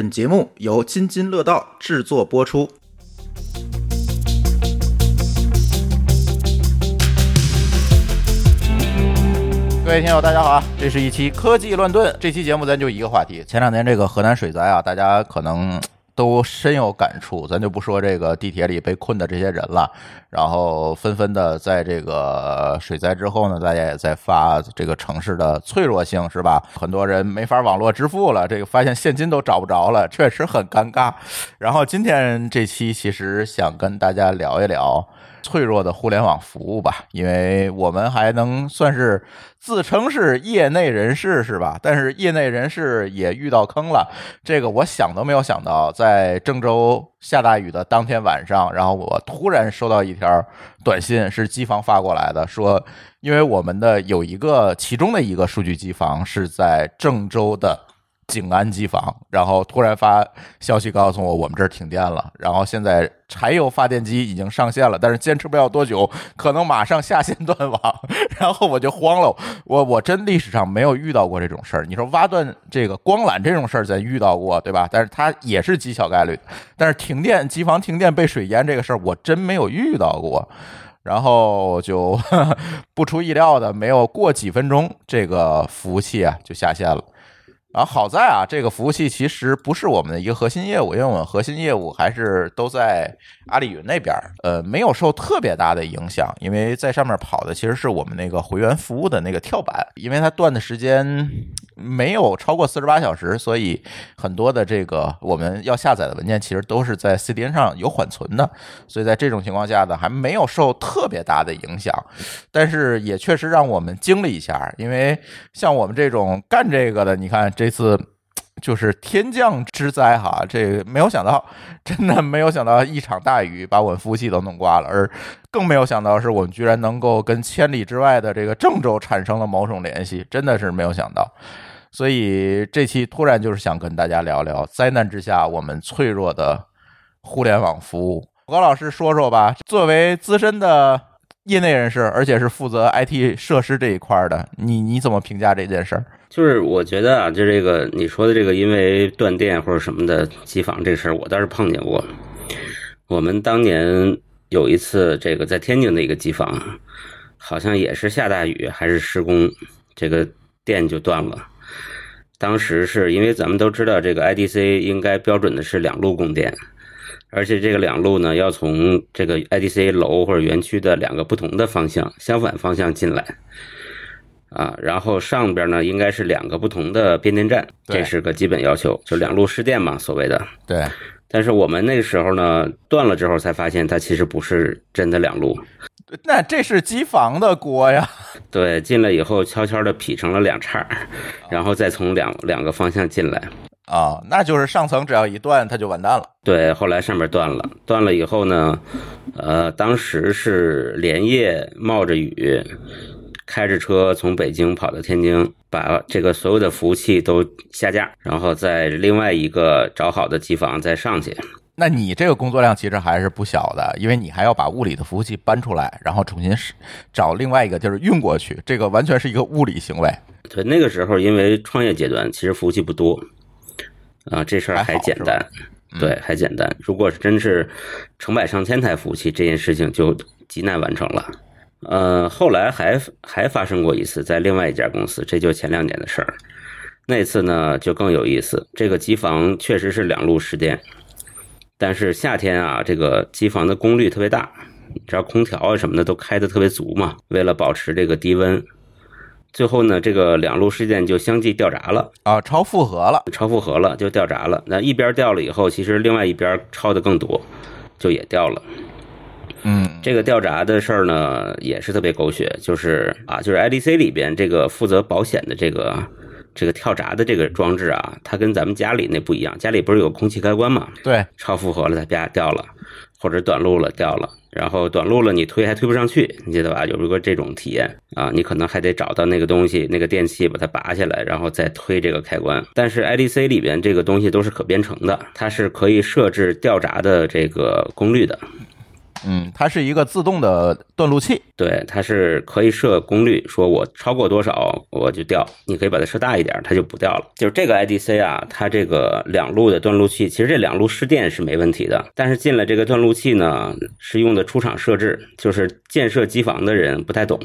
本节目由津津乐道制作播出。各位听友，大家好啊！这是一期科技乱炖，这期节目咱就一个话题。前两天这个河南水灾啊，大家可能都深有感触，咱就不说这个地铁里被困的这些人了。然后纷纷的在这个水灾之后呢，大家也在发这个城市的脆弱性，是吧？很多人没法网络支付了，这个发现现金都找不着了，确实很尴尬。然后今天这期其实想跟大家聊一聊。脆弱的互联网服务吧，因为我们还能算是自称是业内人士，是吧？但是业内人士也遇到坑了，这个我想都没有想到，在郑州下大雨的当天晚上，然后我突然收到一条短信，是机房发过来的，说因为我们的有一个其中的一个数据机房是在郑州的。静安机房，然后突然发消息告诉我，我们这儿停电了。然后现在柴油发电机已经上线了，但是坚持不了多久，可能马上下线断网。然后我就慌了，我我真历史上没有遇到过这种事儿。你说挖断这个光缆这种事儿，咱遇到过对吧？但是它也是极小概率。但是停电，机房停电被水淹这个事儿，我真没有遇到过。然后就 不出意料的，没有过几分钟，这个服务器啊就下线了。啊，好在啊，这个服务器其实不是我们的一个核心业务，因为我们核心业务还是都在阿里云那边呃，没有受特别大的影响，因为在上面跑的其实是我们那个回源服务的那个跳板，因为它断的时间没有超过四十八小时，所以很多的这个我们要下载的文件其实都是在 CDN 上有缓存的，所以在这种情况下呢，还没有受特别大的影响，但是也确实让我们惊了一下，因为像我们这种干这个的，你看。这次就是天降之灾哈，这没有想到，真的没有想到一场大雨把我们服务器都弄挂了，而更没有想到是我们居然能够跟千里之外的这个郑州产生了某种联系，真的是没有想到。所以这期突然就是想跟大家聊聊灾难之下我们脆弱的互联网服务。何老师说说吧，作为资深的业内人士，而且是负责 IT 设施这一块的，你你怎么评价这件事儿？就是我觉得啊，就这个你说的这个，因为断电或者什么的机房这事儿，我倒是碰见过。我们当年有一次，这个在天津的一个机房，好像也是下大雨还是施工，这个电就断了。当时是因为咱们都知道，这个 IDC 应该标准的是两路供电，而且这个两路呢，要从这个 IDC 楼或者园区的两个不同的方向相反方向进来。啊，然后上边呢应该是两个不同的变电站，这是个基本要求，就两路试电嘛，所谓的。对。但是我们那个时候呢断了之后才发现，它其实不是真的两路。那这是机房的锅呀。对，进来以后悄悄的劈成了两叉，然后再从两两个方向进来。啊，那就是上层只要一断，它就完蛋了。对，后来上面断了，断了以后呢，呃，当时是连夜冒着雨。开着车从北京跑到天津，把这个所有的服务器都下架，然后在另外一个找好的机房再上去。那你这个工作量其实还是不小的，因为你还要把物理的服务器搬出来，然后重新找另外一个地儿运过去，这个完全是一个物理行为。对，那个时候因为创业阶段，其实服务器不多，啊，这事儿还简单，对，还简单。如果是真是成百上千台服务器，这件事情就极难完成了。呃，后来还还发生过一次，在另外一家公司，这就前两年的事儿。那次呢就更有意思，这个机房确实是两路失电，但是夏天啊，这个机房的功率特别大，你知道空调啊什么的都开的特别足嘛，为了保持这个低温，最后呢，这个两路事件就相继掉闸了啊，超负荷了，超负荷了就掉闸了。那一边掉了以后，其实另外一边超的更多，就也掉了。嗯，这个掉闸的事儿呢，也是特别狗血，就是啊，就是 IDC 里边这个负责保险的这个这个跳闸的这个装置啊，它跟咱们家里那不一样，家里不是有空气开关嘛？对，超负荷了它啪掉了，或者短路了掉了，然后短路了你推还推不上去，你记得吧？有一个这种体验啊，你可能还得找到那个东西，那个电器把它拔下来，然后再推这个开关。但是 IDC 里边这个东西都是可编程的，它是可以设置掉闸的这个功率的。嗯，它是一个自动的断路器。对，它是可以设功率，说我超过多少我就掉，你可以把它设大一点，它就不掉了。就是这个 IDC 啊，它这个两路的断路器，其实这两路失电是没问题的，但是进了这个断路器呢，是用的出厂设置，就是建设机房的人不太懂，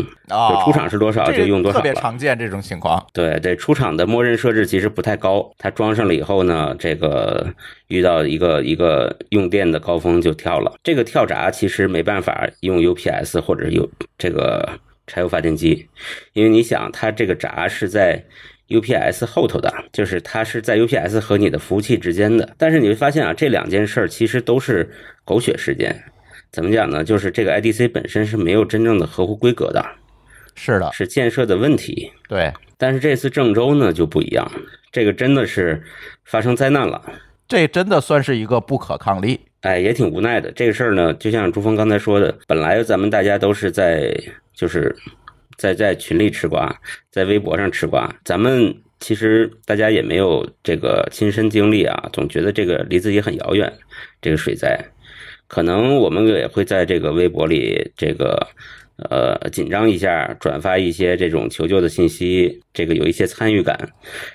出厂是多少就用多少特别。常见这种情况。对对，出厂的默认设置其实不太高，它装上了以后呢，这个遇到一个一个用电的高峰就跳了。这个跳闸其实没办法用 UPS 或者有这个柴油发电机，因为你想，它这个闸是在 UPS 后头的，就是它是在 UPS 和你的服务器之间的。但是你会发现啊，这两件事儿其实都是狗血事件。怎么讲呢？就是这个 IDC 本身是没有真正的合乎规格的，是的，是建设的问题。对，但是这次郑州呢就不一样，这个真的是发生灾难了，这真的算是一个不可抗力。哎，也挺无奈的。这个事儿呢，就像朱峰刚才说的，本来咱们大家都是在就是在在群里吃瓜，在微博上吃瓜，咱们其实大家也没有这个亲身经历啊，总觉得这个离自己很遥远，这个水灾，可能我们也会在这个微博里这个。呃，紧张一下，转发一些这种求救的信息，这个有一些参与感。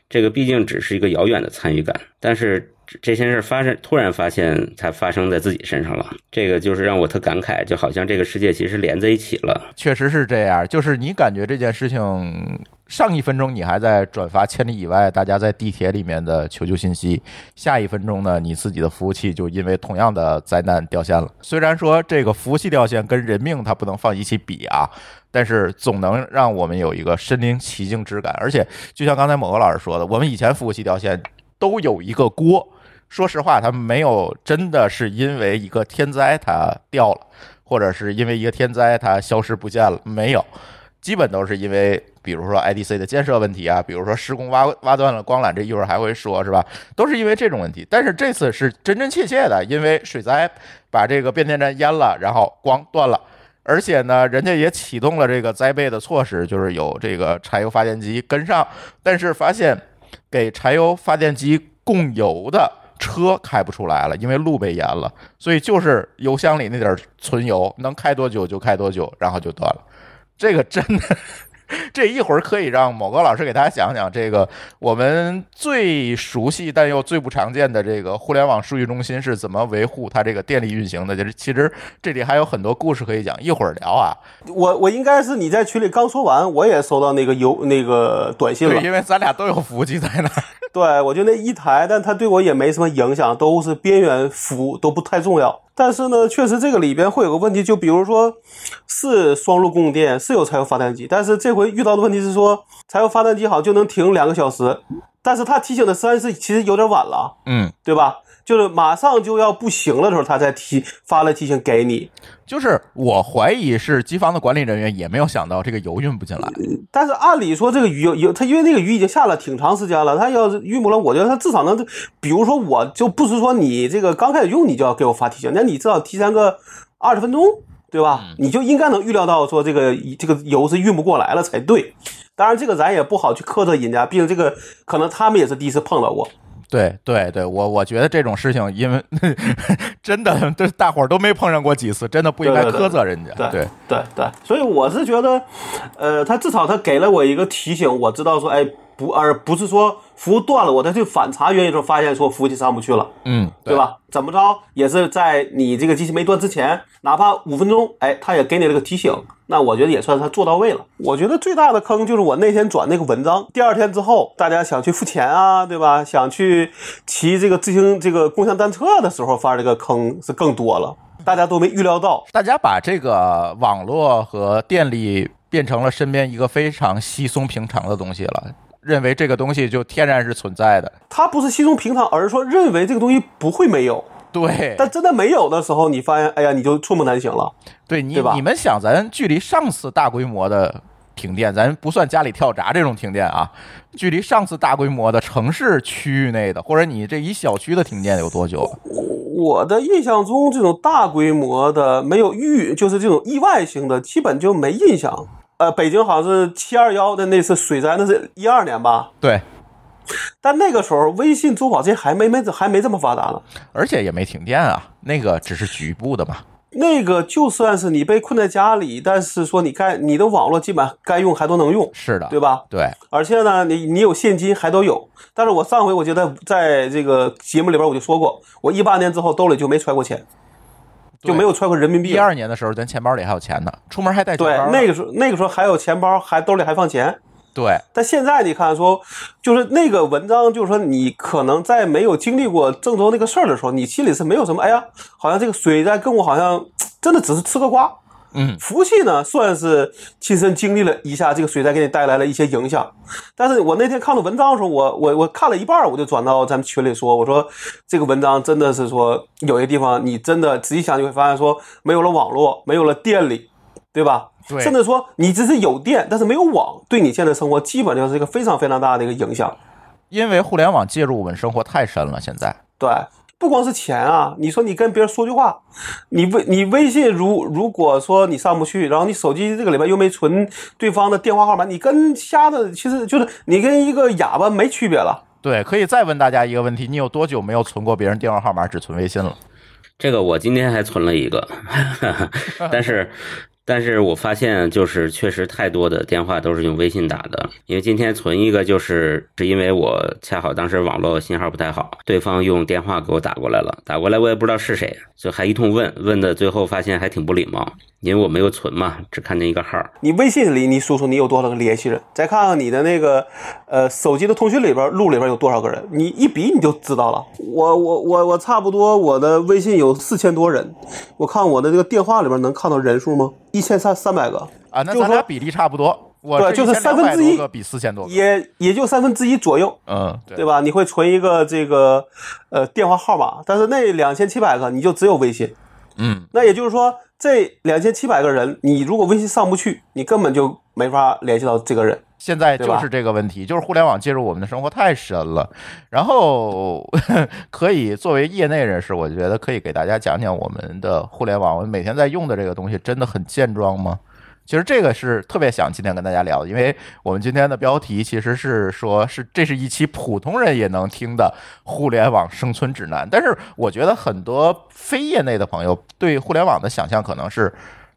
这个毕竟只是一个遥远的参与感，但是这些事发生，突然发现它发生在自己身上了，这个就是让我特感慨，就好像这个世界其实连在一起了。确实是这样，就是你感觉这件事情，上一分钟你还在转发千里以外大家在地铁里面的求救信息，下一分钟呢，你自己的服务器就因为同样的灾难掉线了。虽然说这个服务器掉线跟人命它不能放一起比啊，但是总能让我们有一个身临其境之感。而且就像刚才某个老师说的，我们以前服务器掉线都有一个锅。说实话，它没有真的是因为一个天灾它掉了，或者是因为一个天灾它消失不见了，没有，基本都是因为比如说 IDC 的建设问题啊，比如说施工挖挖断了光缆，这一会儿还会说，是吧？都是因为这种问题。但是这次是真真切切的，因为水灾把这个变电站淹了，然后光断了。而且呢，人家也启动了这个灾备的措施，就是有这个柴油发电机跟上，但是发现给柴油发电机供油的。车开不出来了，因为路被淹了，所以就是油箱里那点存油能开多久就开多久，然后就断了。这个真的，这一会儿可以让某个老师给大家讲讲这个我们最熟悉但又最不常见的这个互联网数据中心是怎么维护它这个电力运行的。就是其实这里还有很多故事可以讲，一会儿聊啊。我我应该是你在群里刚说完，我也收到那个邮那个短信了，对，因为咱俩都有服务器在那儿。对，我就那一台，但它对我也没什么影响，都是边缘服务，都不太重要。但是呢，确实这个里边会有个问题，就比如说是双路供电，是有柴油发电机，但是这回遇到的问题是说，柴油发电机好像就能停两个小时，但是他提醒的实在是其实有点晚了，嗯，对吧？就是马上就要不行了的时候，他才提发了提醒给你。就是我怀疑是机房的管理人员也没有想到这个油运不进来。但是按理说这个鱼有有，他因为那个鱼已经下了挺长时间了，他要是运不了，我觉得他至少能，比如说我就不是说你这个刚开始用你就要给我发提醒，那你至少提前个二十分钟，对吧？你就应该能预料到说这个这个油是运不过来了才对。当然这个咱也不好去苛责人家，毕竟这个可能他们也是第一次碰到过。对对对，我我觉得这种事情，因为 真的，这大伙儿都没碰上过几次，真的不应该苛责人家。对对对对，所以我是觉得，呃，他至少他给了我一个提醒，我知道说，哎，不，而不是说服务断了，我再去反查原因的时候，发现说服务器上不去了，嗯，对吧？怎么着也是在你这个机器没断之前，哪怕五分钟，哎，他也给你了个提醒，那我觉得也算是他做到位了。我觉得最大的坑就是我那天转那个文章，第二天之后，大家想去付钱啊，对吧？想去骑这个自行这个共享单车的时候，发这个坑是更多了，大家都没预料到。大家把这个网络和电力变成了身边一个非常稀松平常的东西了。认为这个东西就天然是存在的，它不是稀松平常，而是说认为这个东西不会没有。对，但真的没有的时候，你发现，哎呀，你就寸步难行了。对你对，你们想，咱距离上次大规模的停电，咱不算家里跳闸这种停电啊，距离上次大规模的城市区域内的，或者你这一小区的停电有多久啊？我的印象中，这种大规模的没有预，就是这种意外性的，基本就没印象。呃，北京好像是七二幺的那次水灾，那是一二年吧？对，但那个时候微信、周保这还没没还没这么发达呢。而且也没停电啊，那个只是局部的嘛。那个就算是你被困在家里，但是说你该你的网络基本上该用还都能用，是的，对吧？对，而且呢，你你有现金还都有。但是我上回我觉得在这个节目里边我就说过，我一八年之后兜里就没揣过钱，就没有揣过人民币一。二年的时候，咱钱包里还有钱呢，出门还带钱对包，呢。那个时候那个时候还有钱包，还兜里还放钱。对，但现在你看说，就是那个文章，就是说你可能在没有经历过郑州那个事儿的时候，你心里是没有什么，哎呀，好像这个水灾跟我好像真的只是吃个瓜。嗯，福气呢，算是亲身经历了一下这个水灾给你带来了一些影响。但是我那天看到文章的时候，我我我看了一半儿，我就转到咱们群里说，我说这个文章真的是说有些地方你真的仔细想，你会发现说没有了网络，没有了电力，对吧？对甚至说你只是有电，但是没有网，对你现在生活基本就是一个非常非常大的一个影响。因为互联网介入我们生活太深了，现在对，不光是钱啊，你说你跟别人说句话，你微你微信如如果说你上不去，然后你手机这个里边又没存对方的电话号码，你跟瞎子其实就是你跟一个哑巴没区别了。对，可以再问大家一个问题：你有多久没有存过别人电话号码，只存微信了？这个我今天还存了一个，但是。但是我发现，就是确实太多的电话都是用微信打的。因为今天存一个，就是是因为我恰好当时网络信号不太好，对方用电话给我打过来了，打过来我也不知道是谁，就还一通问，问的最后发现还挺不礼貌，因为我没有存嘛，只看见一个号。你微信里你数数你有多少个联系人，再看看你的那个呃手机的通讯里边录里边有多少个人，你一比你就知道了。我我我我差不多我的微信有四千多人，我看我的这个电话里边能看到人数吗？一千三三百个啊，那咱俩比例差不多。我对就是三分之一个比四千多个，也也就三分之一左右。嗯，对对吧？你会存一个这个呃电话号码，但是那两千七百个你就只有微信，嗯，那也就是说这两千七百个人，你如果微信上不去，你根本就没法联系到这个人。现在就是这个问题，就是互联网介入我们的生活太深了。然后 可以作为业内人士，我觉得可以给大家讲讲我们的互联网，我们每天在用的这个东西真的很健壮吗？其实这个是特别想今天跟大家聊的，因为我们今天的标题其实是说是这是一期普通人也能听的互联网生存指南。但是我觉得很多非业内的朋友对互联网的想象可能是。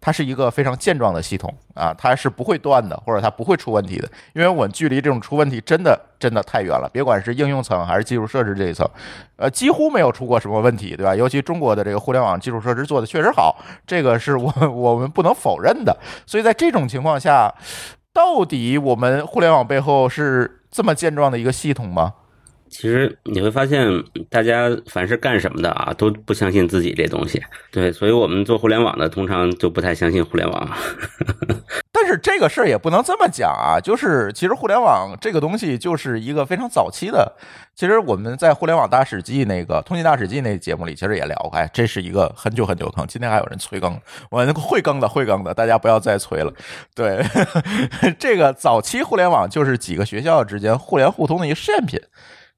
它是一个非常健壮的系统啊，它是不会断的，或者它不会出问题的，因为我们距离这种出问题真的真的太远了。别管是应用层还是基础设施这一层，呃，几乎没有出过什么问题，对吧？尤其中国的这个互联网基础设施做的确实好，这个是我我们不能否认的。所以在这种情况下，到底我们互联网背后是这么健壮的一个系统吗？其实你会发现，大家凡是干什么的啊，都不相信自己这东西。对，所以我们做互联网的，通常就不太相信互联网。但是这个事儿也不能这么讲啊，就是其实互联网这个东西就是一个非常早期的。其实我们在《互联网大史记》那个《通信大史记》那节目里，其实也聊过，哎，这是一个很久很久坑。今天还有人催更，我那个会更的，会更的，大家不要再催了。对，这个早期互联网就是几个学校之间互联互通的一个试验品。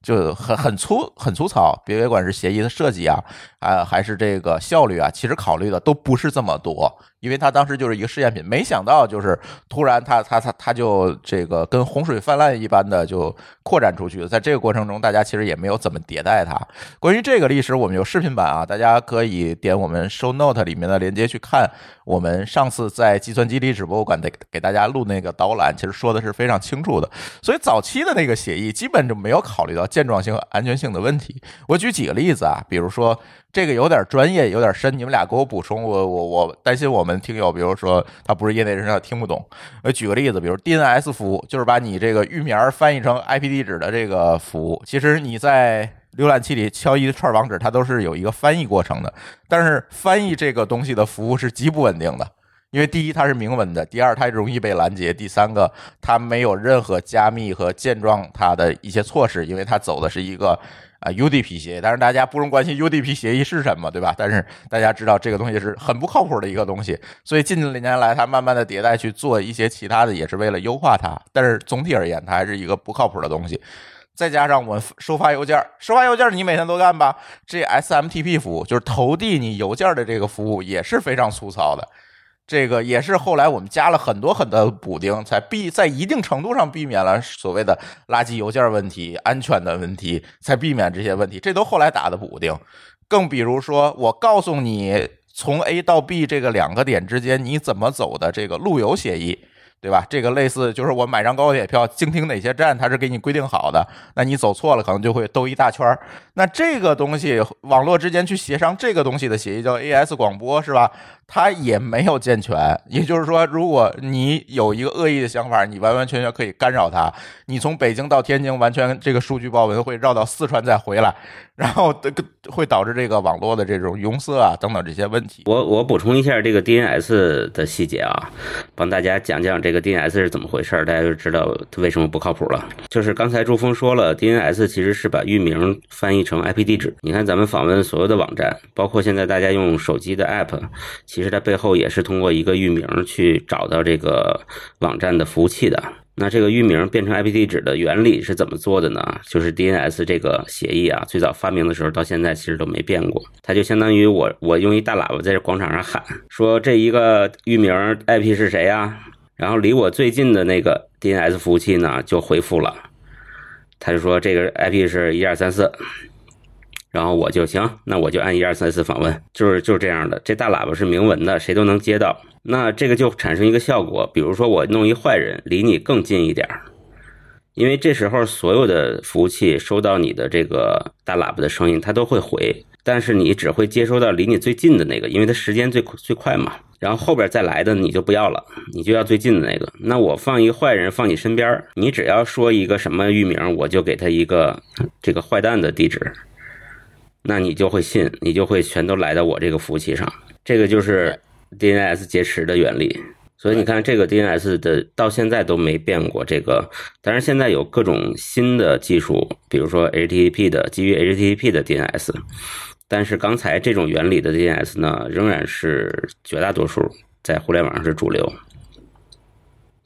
就很很粗很粗糙，别别管是协议的设计啊，啊还是这个效率啊，其实考虑的都不是这么多，因为它当时就是一个试验品，没想到就是突然它它它它就这个跟洪水泛滥一般的就扩展出去，在这个过程中，大家其实也没有怎么迭代它。关于这个历史，我们有视频版啊，大家可以点我们 show note 里面的链接去看。我们上次在计算机历史博物馆给给大家录那个导览，其实说的是非常清楚的。所以早期的那个协议基本就没有考虑到健壮性和安全性的问题。我举几个例子啊，比如说这个有点专业，有点深，你们俩给我补充。我我我担心我们听友，比如说他不是业内人士，他听不懂。我举个例子，比如 DNS 服务，就是把你这个域名翻译成 IP 地址的这个服务，其实你在浏览器里敲一串网址，它都是有一个翻译过程的。但是翻译这个东西的服务是极不稳定的，因为第一它是明文的，第二它容易被拦截，第三个它没有任何加密和健壮它的一些措施，因为它走的是一个啊 UDP 协议。但是大家不用关心 UDP 协议是什么，对吧？但是大家知道这个东西是很不靠谱的一个东西，所以近几年来它慢慢的迭代去做一些其他的，也是为了优化它。但是总体而言，它还是一个不靠谱的东西。再加上我们收发邮件，收发邮件你每天都干吧？这 SMTP 服务就是投递你邮件的这个服务也是非常粗糙的，这个也是后来我们加了很多很多补丁，才避在一定程度上避免了所谓的垃圾邮件问题、安全的问题，才避免这些问题。这都后来打的补丁。更比如说，我告诉你从 A 到 B 这个两个点之间你怎么走的这个路由协议。对吧？这个类似就是我买张高铁票，经停哪些站，它是给你规定好的。那你走错了，可能就会兜一大圈。那这个东西，网络之间去协商这个东西的协议叫 AS 广播，是吧？它也没有健全。也就是说，如果你有一个恶意的想法，你完完全全可以干扰它。你从北京到天津，完全这个数据报文会绕到四川再回来，然后会导致这个网络的这种拥塞啊等等这些问题。我我补充一下这个 DNS 的细节啊，帮大家讲讲这个 DNS 是怎么回事，大家就知道它为什么不靠谱了。就是刚才朱峰说了，DNS 其实是把域名翻译成 IP 地址。你看咱们访问所有的网站，包括现在大家用手机的 App，其实它背后也是通过一个域名去找到这个网站的服务器的。那这个域名变成 IP 地址的原理是怎么做的呢？就是 DNS 这个协议啊，最早发明的时候到现在其实都没变过。它就相当于我我用一大喇叭在这广场上喊，说这一个域名 IP 是谁呀？然后离我最近的那个 DNS 服务器呢就回复了，他就说这个 IP 是一二三四，然后我就行，那我就按一二三四访问，就是就是这样的。这大喇叭是明文的，谁都能接到。那这个就产生一个效果，比如说我弄一坏人离你更近一点儿，因为这时候所有的服务器收到你的这个大喇叭的声音，它都会回，但是你只会接收到离你最近的那个，因为它时间最最快嘛。然后后边再来的你就不要了，你就要最近的那个。那我放一个坏人放你身边，你只要说一个什么域名，我就给他一个这个坏蛋的地址，那你就会信，你就会全都来到我这个服务器上。这个就是。DNS 劫持的原理，所以你看这个 DNS 的到现在都没变过。这个，但是现在有各种新的技术，比如说 HTTP 的基于 HTTP 的 DNS，但是刚才这种原理的 DNS 呢，仍然是绝大多数在互联网上是主流，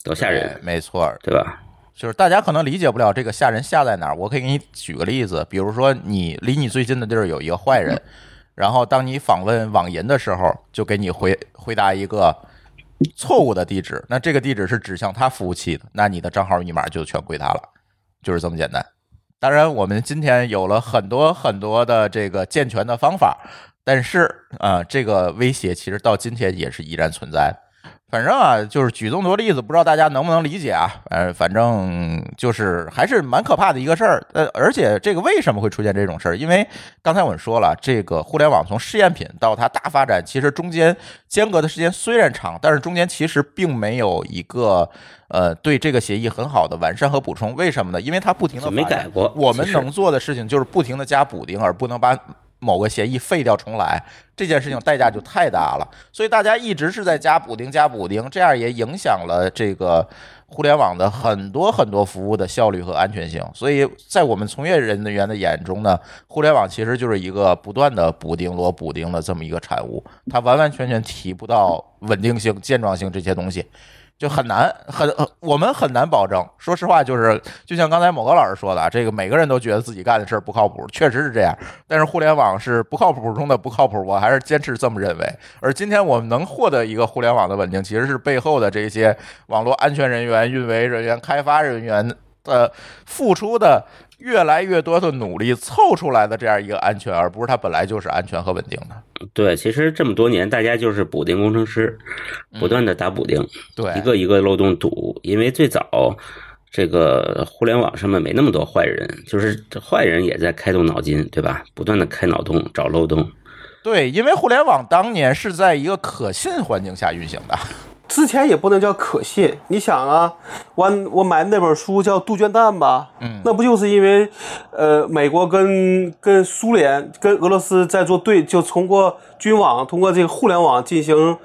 多吓人，没错，对吧？就是大家可能理解不了这个吓人吓在哪儿。我可以给你举个例子，比如说你离你最近的地儿有一个坏人。然后，当你访问网银的时候，就给你回回答一个错误的地址。那这个地址是指向他服务器的，那你的账号密码就全归他了，就是这么简单。当然，我们今天有了很多很多的这个健全的方法，但是啊，这个威胁其实到今天也是依然存在的。反正啊，就是举这么多例子，不知道大家能不能理解啊？呃，反正就是还是蛮可怕的一个事儿。呃，而且这个为什么会出现这种事儿？因为刚才我们说了，这个互联网从试验品到它大发展，其实中间间隔的时间虽然长，但是中间其实并没有一个呃对这个协议很好的完善和补充。为什么呢？因为它不停的没改过。我们能做的事情就是不停的加补丁，而不能把。某个协议废掉重来这件事情代价就太大了，所以大家一直是在加补丁加补丁，这样也影响了这个互联网的很多很多服务的效率和安全性。所以在我们从业人员的眼中呢，互联网其实就是一个不断的补丁摞补丁的这么一个产物，它完完全全提不到稳定性、健壮性这些东西。就很难，很我们很难保证。说实话，就是就像刚才某个老师说的，这个每个人都觉得自己干的事儿不靠谱，确实是这样。但是互联网是不靠谱中的不靠谱，我还是坚持这么认为。而今天我们能获得一个互联网的稳定，其实是背后的这些网络安全人员、运维人员、开发人员的付出的。越来越多的努力凑出来的这样一个安全，而不是它本来就是安全和稳定的。对，其实这么多年，大家就是补丁工程师，不断的打补丁，对，一个一个漏洞堵。因为最早这个互联网上面没那么多坏人，就是坏人也在开动脑筋，对吧？不断的开脑洞找漏洞。对，因为互联网当年是在一个可信环境下运行的。之前也不能叫可信，你想啊，我我买那本书叫《杜鹃蛋》吧，嗯，那不就是因为，呃，美国跟跟苏联跟俄罗斯在做对，就通过军网，通过这个互联网进行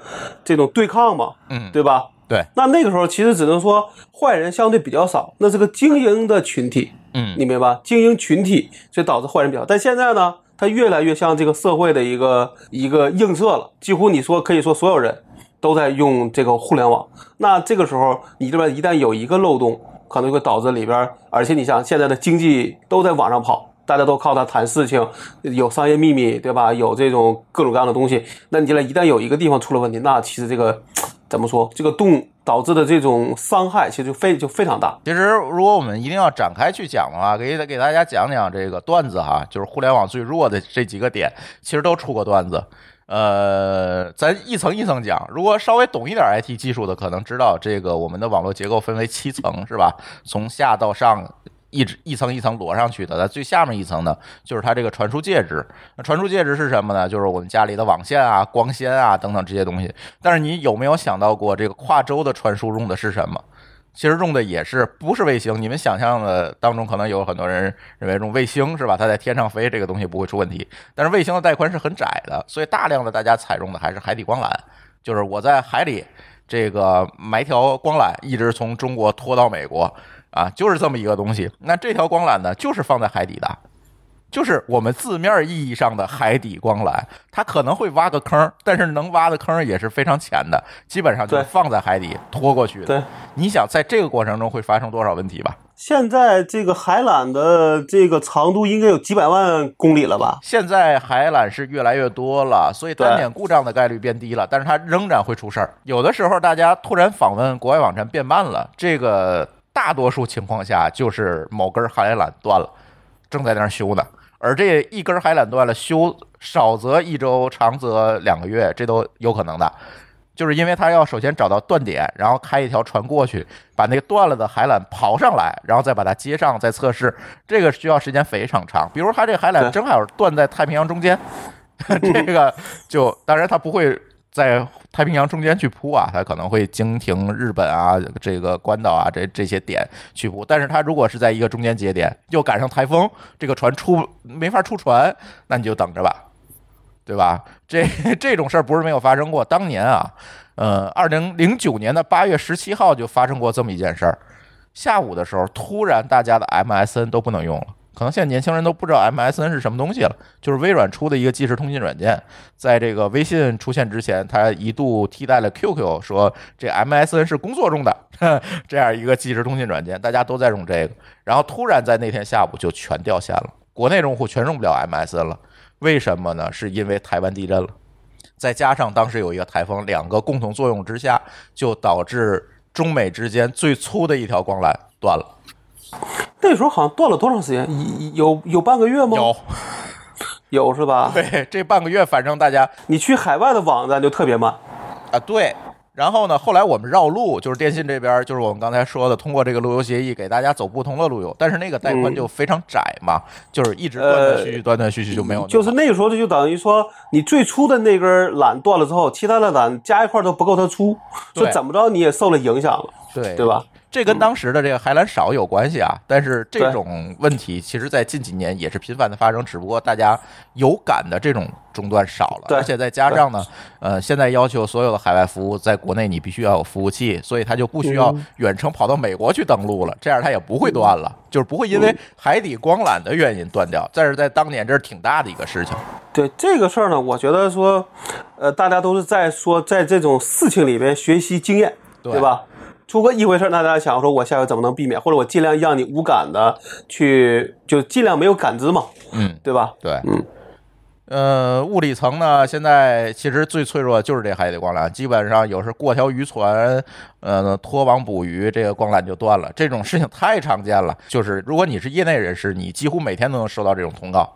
这种对抗嘛，嗯，对吧？对，那那个时候其实只能说坏人相对比较少，那是个精英的群体，嗯，你明白吧？精英群体，所以导致坏人比较。但现在呢，它越来越像这个社会的一个一个映射了，几乎你说可以说所有人。都在用这个互联网，那这个时候你这边一旦有一个漏洞，可能会导致里边，而且你像现在的经济都在网上跑，大家都靠它谈事情，有商业秘密，对吧？有这种各种各样的东西，那你这一旦有一个地方出了问题，那其实这个怎么说？这个洞导致的这种伤害，其实就非就非常大。其实如果我们一定要展开去讲的话，给给大家讲讲这个段子哈，就是互联网最弱的这几个点，其实都出过段子。呃，咱一层一层讲。如果稍微懂一点 IT 技术的，可能知道这个我们的网络结构分为七层，是吧？从下到上。一直一层一层摞上去的，在最下面一层呢，就是它这个传输介质。那传输介质是什么呢？就是我们家里的网线啊、光纤啊等等这些东西。但是你有没有想到过，这个跨州的传输用的是什么？其实用的也是不是卫星？你们想象的当中，可能有很多人认为用卫星是吧？它在天上飞，这个东西不会出问题。但是卫星的带宽是很窄的，所以大量的大家采用的还是海底光缆，就是我在海里这个埋条光缆，一直从中国拖到美国。啊，就是这么一个东西。那这条光缆呢，就是放在海底的，就是我们字面意义上的海底光缆。它可能会挖个坑，但是能挖的坑也是非常浅的，基本上就放在海底拖过去的。对，你想在这个过程中会发生多少问题吧？现在这个海缆的这个长度应该有几百万公里了吧？现在海缆是越来越多了，所以单点故障的概率变低了，但是它仍然会出事儿。有的时候大家突然访问国外网站变慢了，这个。大多数情况下就是某根海缆断了，正在那儿修呢。而这一根海缆断了，修少则一周，长则两个月，这都有可能的。就是因为他要首先找到断点，然后开一条船过去，把那个断了的海缆刨上来，然后再把它接上，再测试，这个需要时间非常长。比如他这海缆正好断在太平洋中间，这个就当然他不会。在太平洋中间去铺啊，它可能会经停日本啊，这个关岛啊，这这些点去铺。但是它如果是在一个中间节点，又赶上台风，这个船出没法出船，那你就等着吧，对吧？这 这种事儿不是没有发生过。当年啊，呃，二零零九年的八月十七号就发生过这么一件事儿，下午的时候，突然大家的 MSN 都不能用了。可能现在年轻人都不知道 MSN 是什么东西了，就是微软出的一个即时通信软件。在这个微信出现之前，它一度替代了 QQ，说这 MSN 是工作中的 这样一个即时通信软件，大家都在用这个。然后突然在那天下午就全掉线了，国内用户全用不了 MSN 了。为什么呢？是因为台湾地震了，再加上当时有一个台风，两个共同作用之下，就导致中美之间最粗的一条光缆断了。那时候好像断了多长时间？有有半个月吗？有，有是吧？对，这半个月反正大家，你去海外的网站就特别慢啊。对。然后呢？后来我们绕路，就是电信这边，就是我们刚才说的，通过这个路由协议给大家走不同的路由，但是那个带宽就非常窄嘛，就是一直断断续续，断断续续就没有。就是那个时候，就等于说，你最初的那根缆断了之后，其他的缆加一块都不够它粗，就怎么着你也受了影响了，对对吧？这跟当时的这个海缆少有关系啊，但是这种问题其实，在近几年也是频繁的发生，只不过大家有感的这种中断少了，而且再加上呢，呃，现在要求所有的海外服务在国内你必须要有服务器，所以它就不需要远程跑到美国去登录了，这样它也不会断了，就是不会因为海底光缆的原因断掉。但是在当年这是挺大的一个事情。对这个事儿呢，我觉得说，呃，大家都是在说在这种事情里面学习经验，对吧？出过一回事，那大家想说，我下回怎么能避免，或者我尽量让你无感的去，就尽量没有感知嘛，嗯，对吧？对，嗯，呃，物理层呢，现在其实最脆弱的就是这海底光缆，基本上有时过条渔船，呃，拖网捕鱼，这个光缆就断了，这种事情太常见了。就是如果你是业内人士，你几乎每天都能收到这种通告，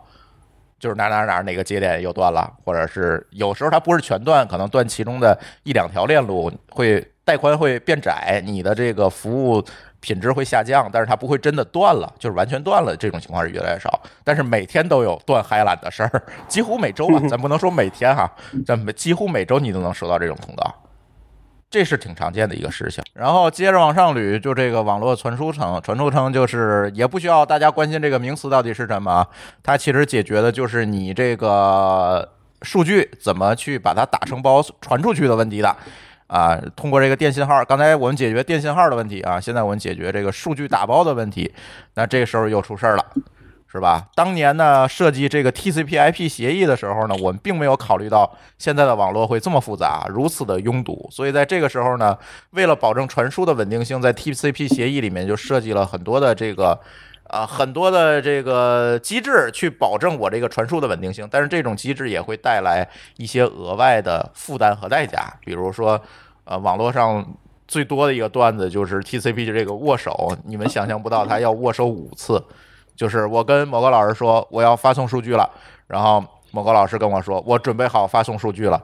就是哪哪哪哪个节点又断了，或者是有时候它不是全断，可能断其中的一两条链路会。带宽会变窄，你的这个服务品质会下降，但是它不会真的断了，就是完全断了。这种情况是越来越少，但是每天都有断海缆的事儿，几乎每周吧，咱不能说每天哈，咱几乎每周你都能收到这种通告，这是挺常见的一个事情。然后接着往上捋，就这个网络传输层，传输层就是也不需要大家关心这个名词到底是什么，它其实解决的就是你这个数据怎么去把它打成包传出去的问题的。啊，通过这个电信号，刚才我们解决电信号的问题啊，现在我们解决这个数据打包的问题，那这个时候又出事儿了，是吧？当年呢设计这个 TCP/IP 协议的时候呢，我们并没有考虑到现在的网络会这么复杂，如此的拥堵，所以在这个时候呢，为了保证传输的稳定性，在 TCP 协议里面就设计了很多的这个。啊，很多的这个机制去保证我这个传输的稳定性，但是这种机制也会带来一些额外的负担和代价。比如说，呃，网络上最多的一个段子就是 TCP 的这个握手，你们想象不到，它要握手五次。就是我跟某个老师说我要发送数据了，然后某个老师跟我说，我准备好发送数据了。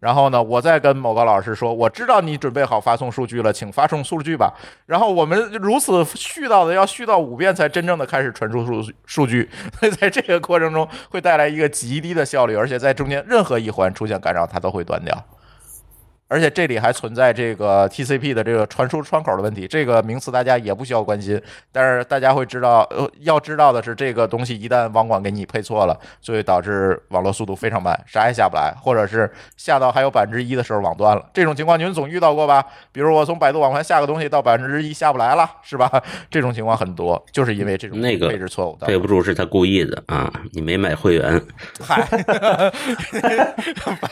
然后呢，我再跟某个老师说，我知道你准备好发送数据了，请发送数据吧。然后我们如此絮叨的要絮叨五遍，才真正的开始传输数数据。所 以在这个过程中会带来一个极低的效率，而且在中间任何一环出现干扰，它都会断掉。而且这里还存在这个 TCP 的这个传输窗口的问题，这个名词大家也不需要关心，但是大家会知道，呃，要知道的是，这个东西一旦网管给你配错了，就会导致网络速度非常慢，啥也下不来，或者是下到还有百分之一的时候网断了。这种情况你们总遇到过吧？比如我从百度网盘下个东西到百分之一下不来了，是吧？这种情况很多，就是因为这种那个配置错误的。对不住是他故意的啊！你没买会员，嗨，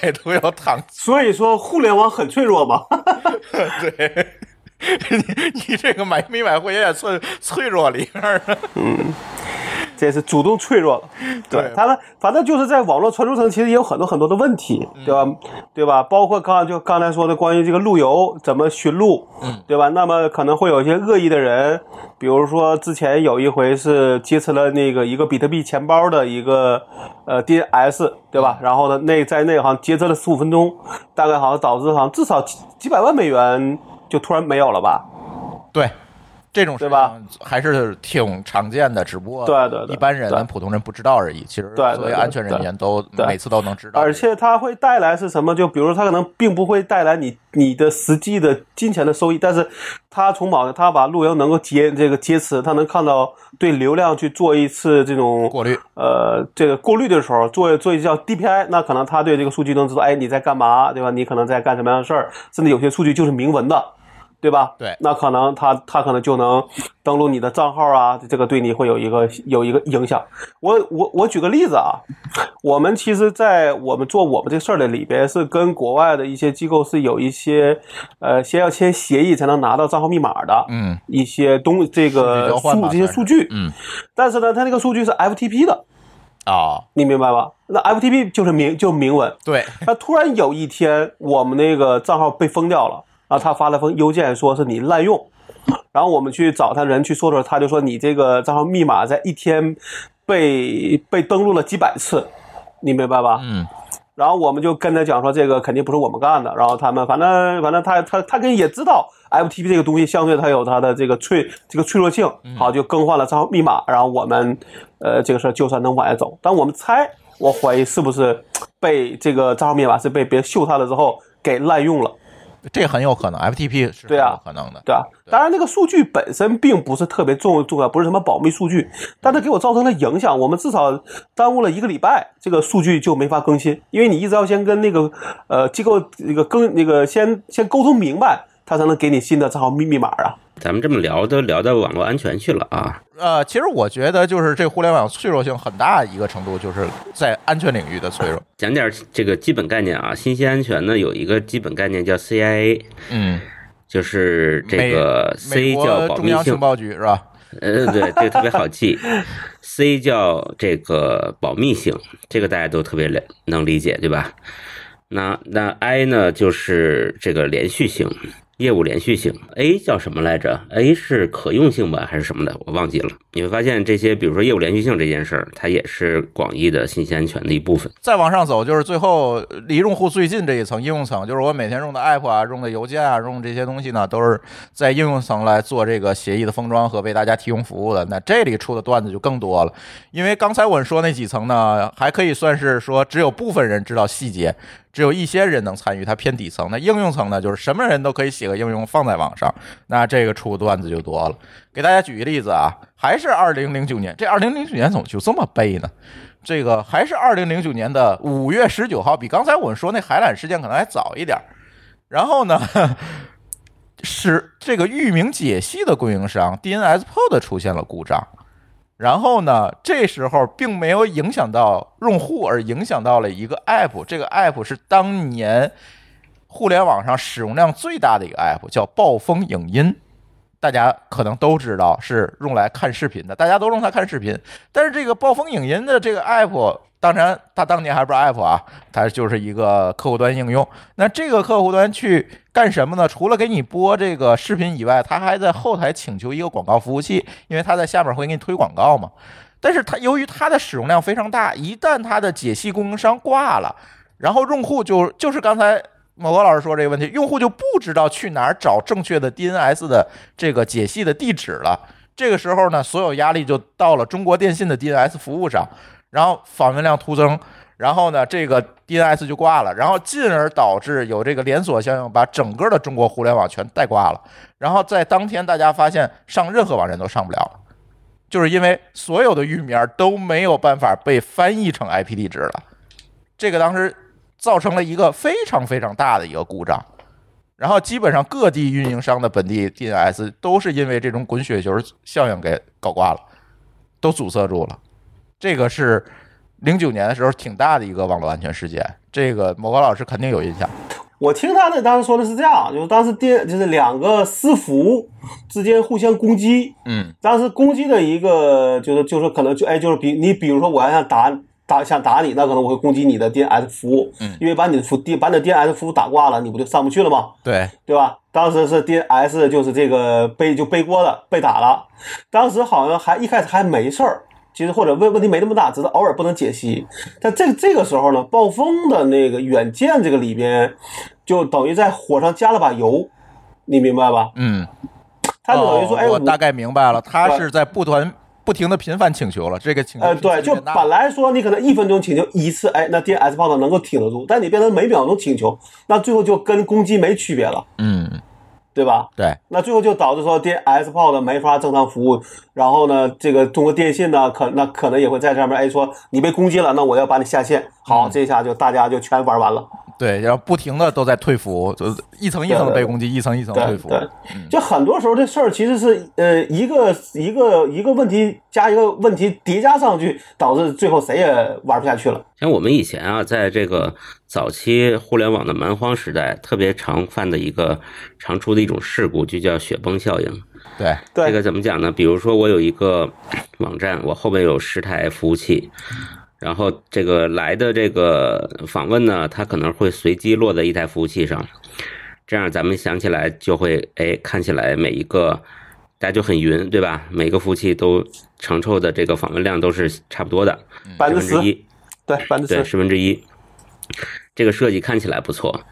百度要躺所以说互联网很脆弱吗。对，你你这个买没买会员也算脆弱里面儿 的。这是主动脆弱了。对他呢，反正就是在网络传输层，其实也有很多很多的问题，对吧？对吧？包括刚就刚才说的关于这个路由怎么寻路，嗯，对吧？那么可能会有一些恶意的人，比如说之前有一回是劫持了那个一个比特币钱包的一个呃 DNS，对吧？然后呢，那在那个好像劫持了十五分钟，大概好像导致好像至少几几百万美元就突然没有了吧？对，这种事对吧情还是挺常见的，只不过对对对一般人咱普通人不知道而已。其实对作为安全人员都对每次都能知道。而且它会带来是什么？就比如它可能并不会带来你你的实际的金钱的收益，但是它从某它把路由能够接这个接持，它能看到对流量去做一次这种过滤，呃这个过滤的时候，做做一叫 DPI，那可能它对这个数据能知道，哎你在干嘛，对吧？你可能在干什么样的事儿，甚至有些数据就是明文的。对吧？对。那可能他他可能就能登录你的账号啊，这个对你会有一个有一个影响。我我我举个例子啊，我们其实，在我们做我们这事儿的里边，是跟国外的一些机构是有一些呃，先要签协议才能拿到账号密码的，嗯。一些东这个数这些数据，嗯。但是呢，它那个数据是 FTP 的，啊，你明白吧？那 FTP 就是明就明文，对，那突然有一天，我们那个账号被封掉了，然后他发了封邮件，说是你滥用，然后我们去找他人去说说，他就说你这个账号密码在一天被被登录了几百次，你明白吧？嗯然后我们就跟他讲说，这个肯定不是我们干的。然后他们反正反正他他他跟也知道 FTP 这个东西相对它有它的这个脆这个脆弱性，好就更换了账号密码。然后我们呃这个事儿就算能往下走，但我们猜，我怀疑是不是被这个账号密码是被别人秀他了之后给滥用了。这很有可能，FTP 是有可能的。对啊？当然，那个数据本身并不是特别重重要，不是什么保密数据，但它给我造成了影响。我们至少耽误了一个礼拜，这个数据就没法更新，因为你一直要先跟那个呃机构那个更那个先先沟通明白，他才能给你新的账号密密码啊。咱们这么聊都聊到网络安全去了啊！呃，其实我觉得就是这互联网脆弱性很大一个程度，就是在安全领域的脆弱。讲点这个基本概念啊，信息安全呢有一个基本概念叫 CIA，嗯，就是这个 C 叫保密性中央情，报局是吧？呃，对，这个特别好记。C 叫这个保密性，这个大家都特别了能理解，对吧？那那 I 呢，就是这个连续性，业务连续性。A 叫什么来着？A 是可用性吧，还是什么的？我忘记了。你会发现这些，比如说业务连续性这件事儿，它也是广义的信息安全的一部分。再往上走，就是最后离用户最近这一层应用层，就是我每天用的 app 啊、用的邮件啊、用这些东西呢，都是在应用层来做这个协议的封装和为大家提供服务的。那这里出的段子就更多了，因为刚才我说那几层呢，还可以算是说只有部分人知道细节，只有一些人能参与，它偏底层。那应用层呢，就是什么人都可以写这个应用放在网上，那这个出段子就多了。给大家举个例子啊，还是二零零九年，这二零零九年怎么就这么背呢？这个还是二零零九年的五月十九号，比刚才我们说那海缆事件可能还早一点。然后呢，是这个域名解析的供应商 DNSPod 出现了故障。然后呢，这时候并没有影响到用户，而影响到了一个 app。这个 app 是当年互联网上使用量最大的一个 app，叫暴风影音。大家可能都知道是用来看视频的，大家都用它看视频。但是这个暴风影音的这个 app，当然它当年还不是 app 啊，它就是一个客户端应用。那这个客户端去干什么呢？除了给你播这个视频以外，它还在后台请求一个广告服务器，因为它在下面会给你推广告嘛。但是它由于它的使用量非常大，一旦它的解析供应商挂了，然后用户就就是刚才某高老师说这个问题，用户就不知道去哪儿找正确的 DNS 的这个解析的地址了。这个时候呢，所有压力就到了中国电信的 DNS 服务上，然后访问量突增，然后呢，这个 DNS 就挂了，然后进而导致有这个连锁效应，把整个的中国互联网全带挂了。然后在当天，大家发现上任何网站都上不了了，就是因为所有的域名都没有办法被翻译成 IP 地址了。这个当时造成了一个非常非常大的一个故障。然后基本上各地运营商的本地 DNS 都是因为这种滚雪球效应给搞挂了，都阻塞住了。这个是零九年的时候挺大的一个网络安全事件，这个某高老师肯定有印象。我听他的当时说的是这样，就是当时电就是两个私服之间互相攻击，嗯当时攻击的一个就是就是可能就哎就是比你比如说我要想打打想打你，那可能我会攻击你的 DNS 服务，嗯因为把你的服把你的 DNS 服务打挂了，你不就上不去了吗？对，对吧？当时是 DNS 就是这个背就背锅了，被打了。当时好像还一开始还没事儿，其实或者问问题没那么大，只是偶尔不能解析。但这这个时候呢，暴风的那个远见这个里边，就等于在火上加了把油，你明白吧？嗯，他就等于说，哎，我大概明白了，他是在不断不停的频繁请求了，这个请求呃，对，就本来说你可能一分钟请求一次，哎，那 DNS 炮呢能够挺得住，但你变成每秒钟请求，那最后就跟攻击没区别了，嗯，对吧？对，那最后就导致说 DNS 炮的没法正常服务，然后呢，这个中国电信呢，可那可能也会在上面，哎，说你被攻击了，那我要把你下线，嗯好，这下就大家就全玩完了。对，然后不停的都在退服，就一层一层的被攻击，一层一层退服。对对，就很多时候这事儿其实是呃一个一个一个问题加一个问题叠加上去，导致最后谁也玩不下去了。像我们以前啊，在这个早期互联网的蛮荒时代，特别常犯的一个常出的一种事故，就叫雪崩效应。对，对，这个怎么讲呢？比如说，我有一个网站，我后面有十台服务器，然后这个来的这个访问呢，它可能会随机落在一台服务器上，这样咱们想起来就会，哎，看起来每一个大家就很匀，对吧？每个服务器都承受的这个访问量都是差不多的，百分之十，分之一。对，百分之对，十，十分之一。这个设计看起来不错，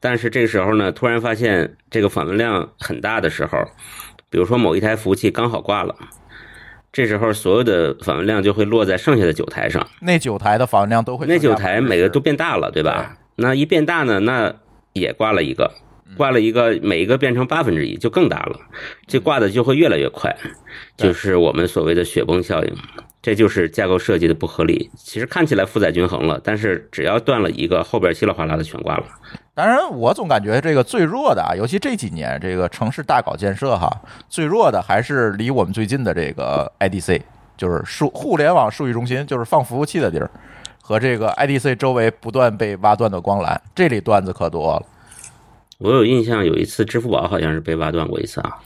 但是这个时候呢，突然发现这个访问量很大的时候，比如说某一台服务器刚好挂了，这时候所有的访问量就会落在剩下的九台上，那九台的访问量都会那九台每个都变大了，对吧？那一变大呢，那也挂了一个，挂了一个，每一个变成八分之一，就更大了，这挂的就会越来越快，就是我们所谓的雪崩效应。这就是架构设计的不合理。其实看起来负载均衡了，但是只要断了一个，后边稀里哗啦的全挂了。当然，我总感觉这个最弱的啊，尤其这几年这个城市大搞建设哈，最弱的还是离我们最近的这个 IDC，就是数互联网数据中心，就是放服务器的地儿，和这个 IDC 周围不断被挖断的光缆，这里段子可多了。我有印象，有一次支付宝好像是被挖断过一次啊，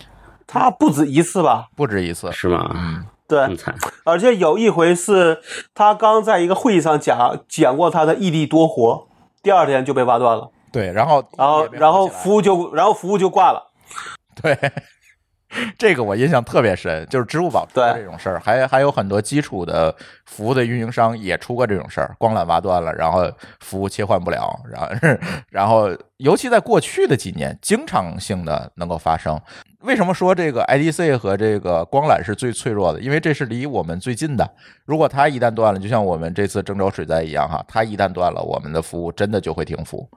他不止一次吧？不止一次，是吗？嗯，对更，惨。而且有一回是他刚在一个会议上讲讲过他的异地多活，第二天就被挖断了，对，然后然后然后服务就然后服务就挂了。对，这个我印象特别深，就是支付宝出过这种事儿，还还有很多基础的服务的运营商也出过这种事儿，光缆挖断了，然后服务切换不了，然后然后尤其在过去的几年，经常性的能够发生。为什么说这个 IDC 和这个光缆是最脆弱的？因为这是离我们最近的。如果它一旦断了，就像我们这次郑州水灾一样哈，它一旦断了，我们的服务真的就会停服，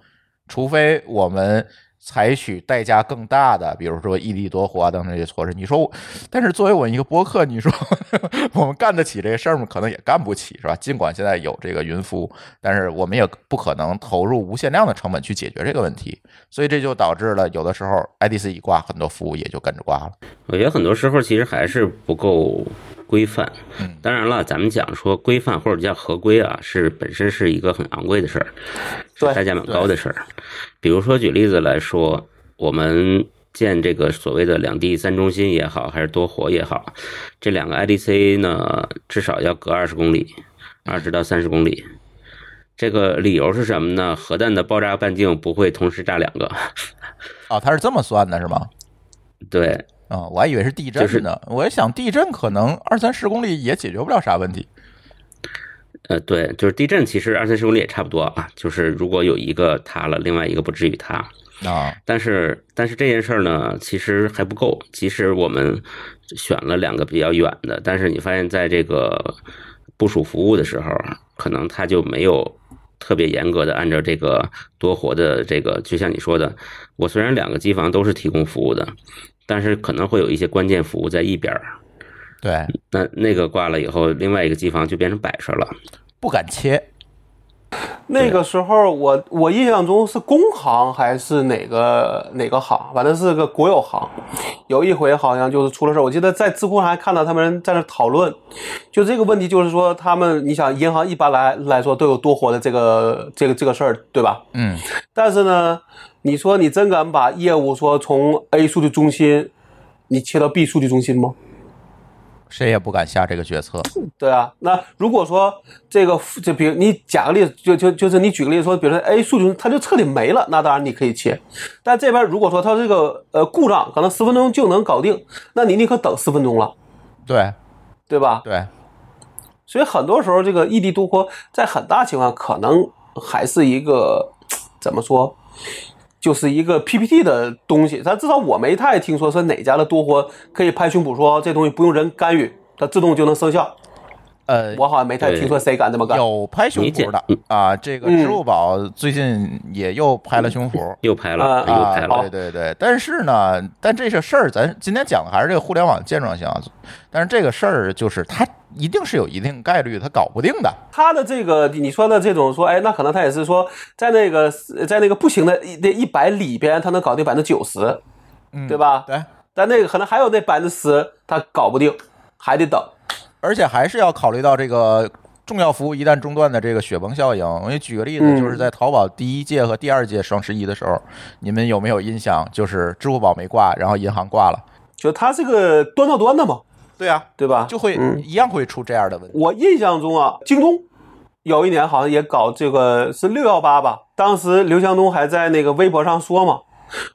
除非我们采取代价更大的，比如说异地多活等等这些措施。你说，但是作为我一个播客，你说 我们干得起这事儿吗？可能也干不起，是吧？尽管现在有这个云服务，但是我们也不可能投入无限量的成本去解决这个问题，所以这就导致了有的时候 IDC 一挂，很多服务也就跟着挂了。我觉得很多时候其实还是不够规范嗯。当然了，咱们讲说规范或者叫合规啊，是本身是一个很昂贵的事儿，代价蛮高的事儿。比如说举例子来说，我们建这个所谓的两地三中心也好，还是多活也好，这两个 IDC 呢，至少要隔二十公里，二十到三十公里。这个理由是什么呢？核弹的爆炸半径不会同时炸两个。哦，他是这么算的，是吗？对，啊、我还以为是地震就是呢。我也想，地震可能二三十公里也解决不了啥问题。呃，对，就是地震，其实二三十公里也差不多啊。就是如果有一个塌了，另外一个不至于塌。啊，但是，但是这件事儿呢，其实还不够。即使我们选了两个比较远的，但是你发现在这个部署服务的时候，可能它就没有特别严格的按照这个多活的这个，就像你说的，我虽然两个机房都是提供服务的，但是可能会有一些关键服务在一边儿。对，那那个挂了以后，另外一个机房就变成摆设了。不敢切。那个时候我我印象中是工行还是哪个哪个行，反正是个国有行。有一回好像就是出了事儿，我记得在知乎上还看到他们在那讨论，就这个问题，就是说他们，你想银行一般来来说都有多活的这个这个这个事儿，对吧？嗯，但是呢，你说你真敢把业务说从 A 数据中心你切到 B 数据中心吗？谁也不敢下这个决策。对啊，那如果说这个，就比如你假个例子，就就就是你举个例子说，比如说 A 数据它就彻底没了，那当然你可以切。但这边如果说它这个呃故障可能十分钟就能搞定，那你宁可等十分钟了，对对吧？对，所以很多时候这个异地多活，在很大情况可能还是一个怎么说，就是一个 PPT 的东西。但至少我没太听说是哪家的多活可以拍胸脯说这东西不用人干预，它自动就能生效。呃，我好像没太听说谁敢这么干。有拍胸脯的啊，这个嗯支付宝最近也又拍了胸脯。又拍了，啊又拍了。啊，对对对，但是呢，但这些事儿，咱今天讲的还是这个互联网健壮性啊。但是这个事儿就是它一定是有一定概率它搞不定的。他的这个你说的这种说，哎，那可能他也是说，在那个在那个不行的那一百里边，他能搞定百分之九十，嗯，对吧？对，但那个可能还有那百分之十，他搞不定，还得等。而且还是要考虑到这个重要服务一旦中断的这个雪崩效应。我给你举个例子，嗯就是在淘宝第一届和第二届双十一的时候，你们有没有印象？就是支付宝没挂，然后银行挂了。就它这个端到端的嘛，对啊，对吧？就会嗯一样会出这样的问题。我印象中啊，京东有一年好像也搞这个是六幺八吧，当时刘强东还在那个微博上说嘛，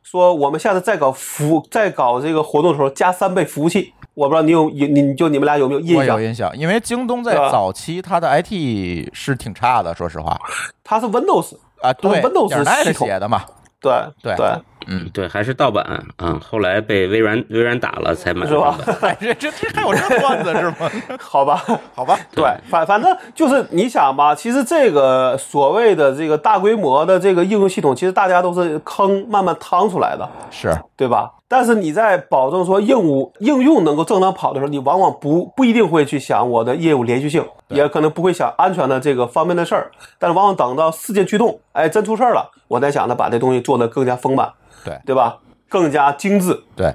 说我们下次再搞服再搞这个活动的时候加三倍服务器。我不知道你有你你就你们俩有没有印象？我有？印象，因为京东在早期它的 IT 是挺差的，说实话。它是 Windows，啊，对 Windows 是系统。写的嘛，对对对，嗯，对，还是盗版啊。后来被微软微软打了，才买是吧这 这这还有这段子是吗？好吧。好吧，对，反反正就是你想吧，其实这个所谓的这个大规模的这个应用系统，其实大家都是坑慢慢趟出来的，是对吧？但是你在保证说应务应用能够正常跑的时候，你往往不不一定会去想我的业务连续性，也可能不会想安全的这个方面的事儿。但是往往等到事件驱动，哎，真出事儿了，我在想着把这东西做得更加丰满，对对吧？更加精致。对，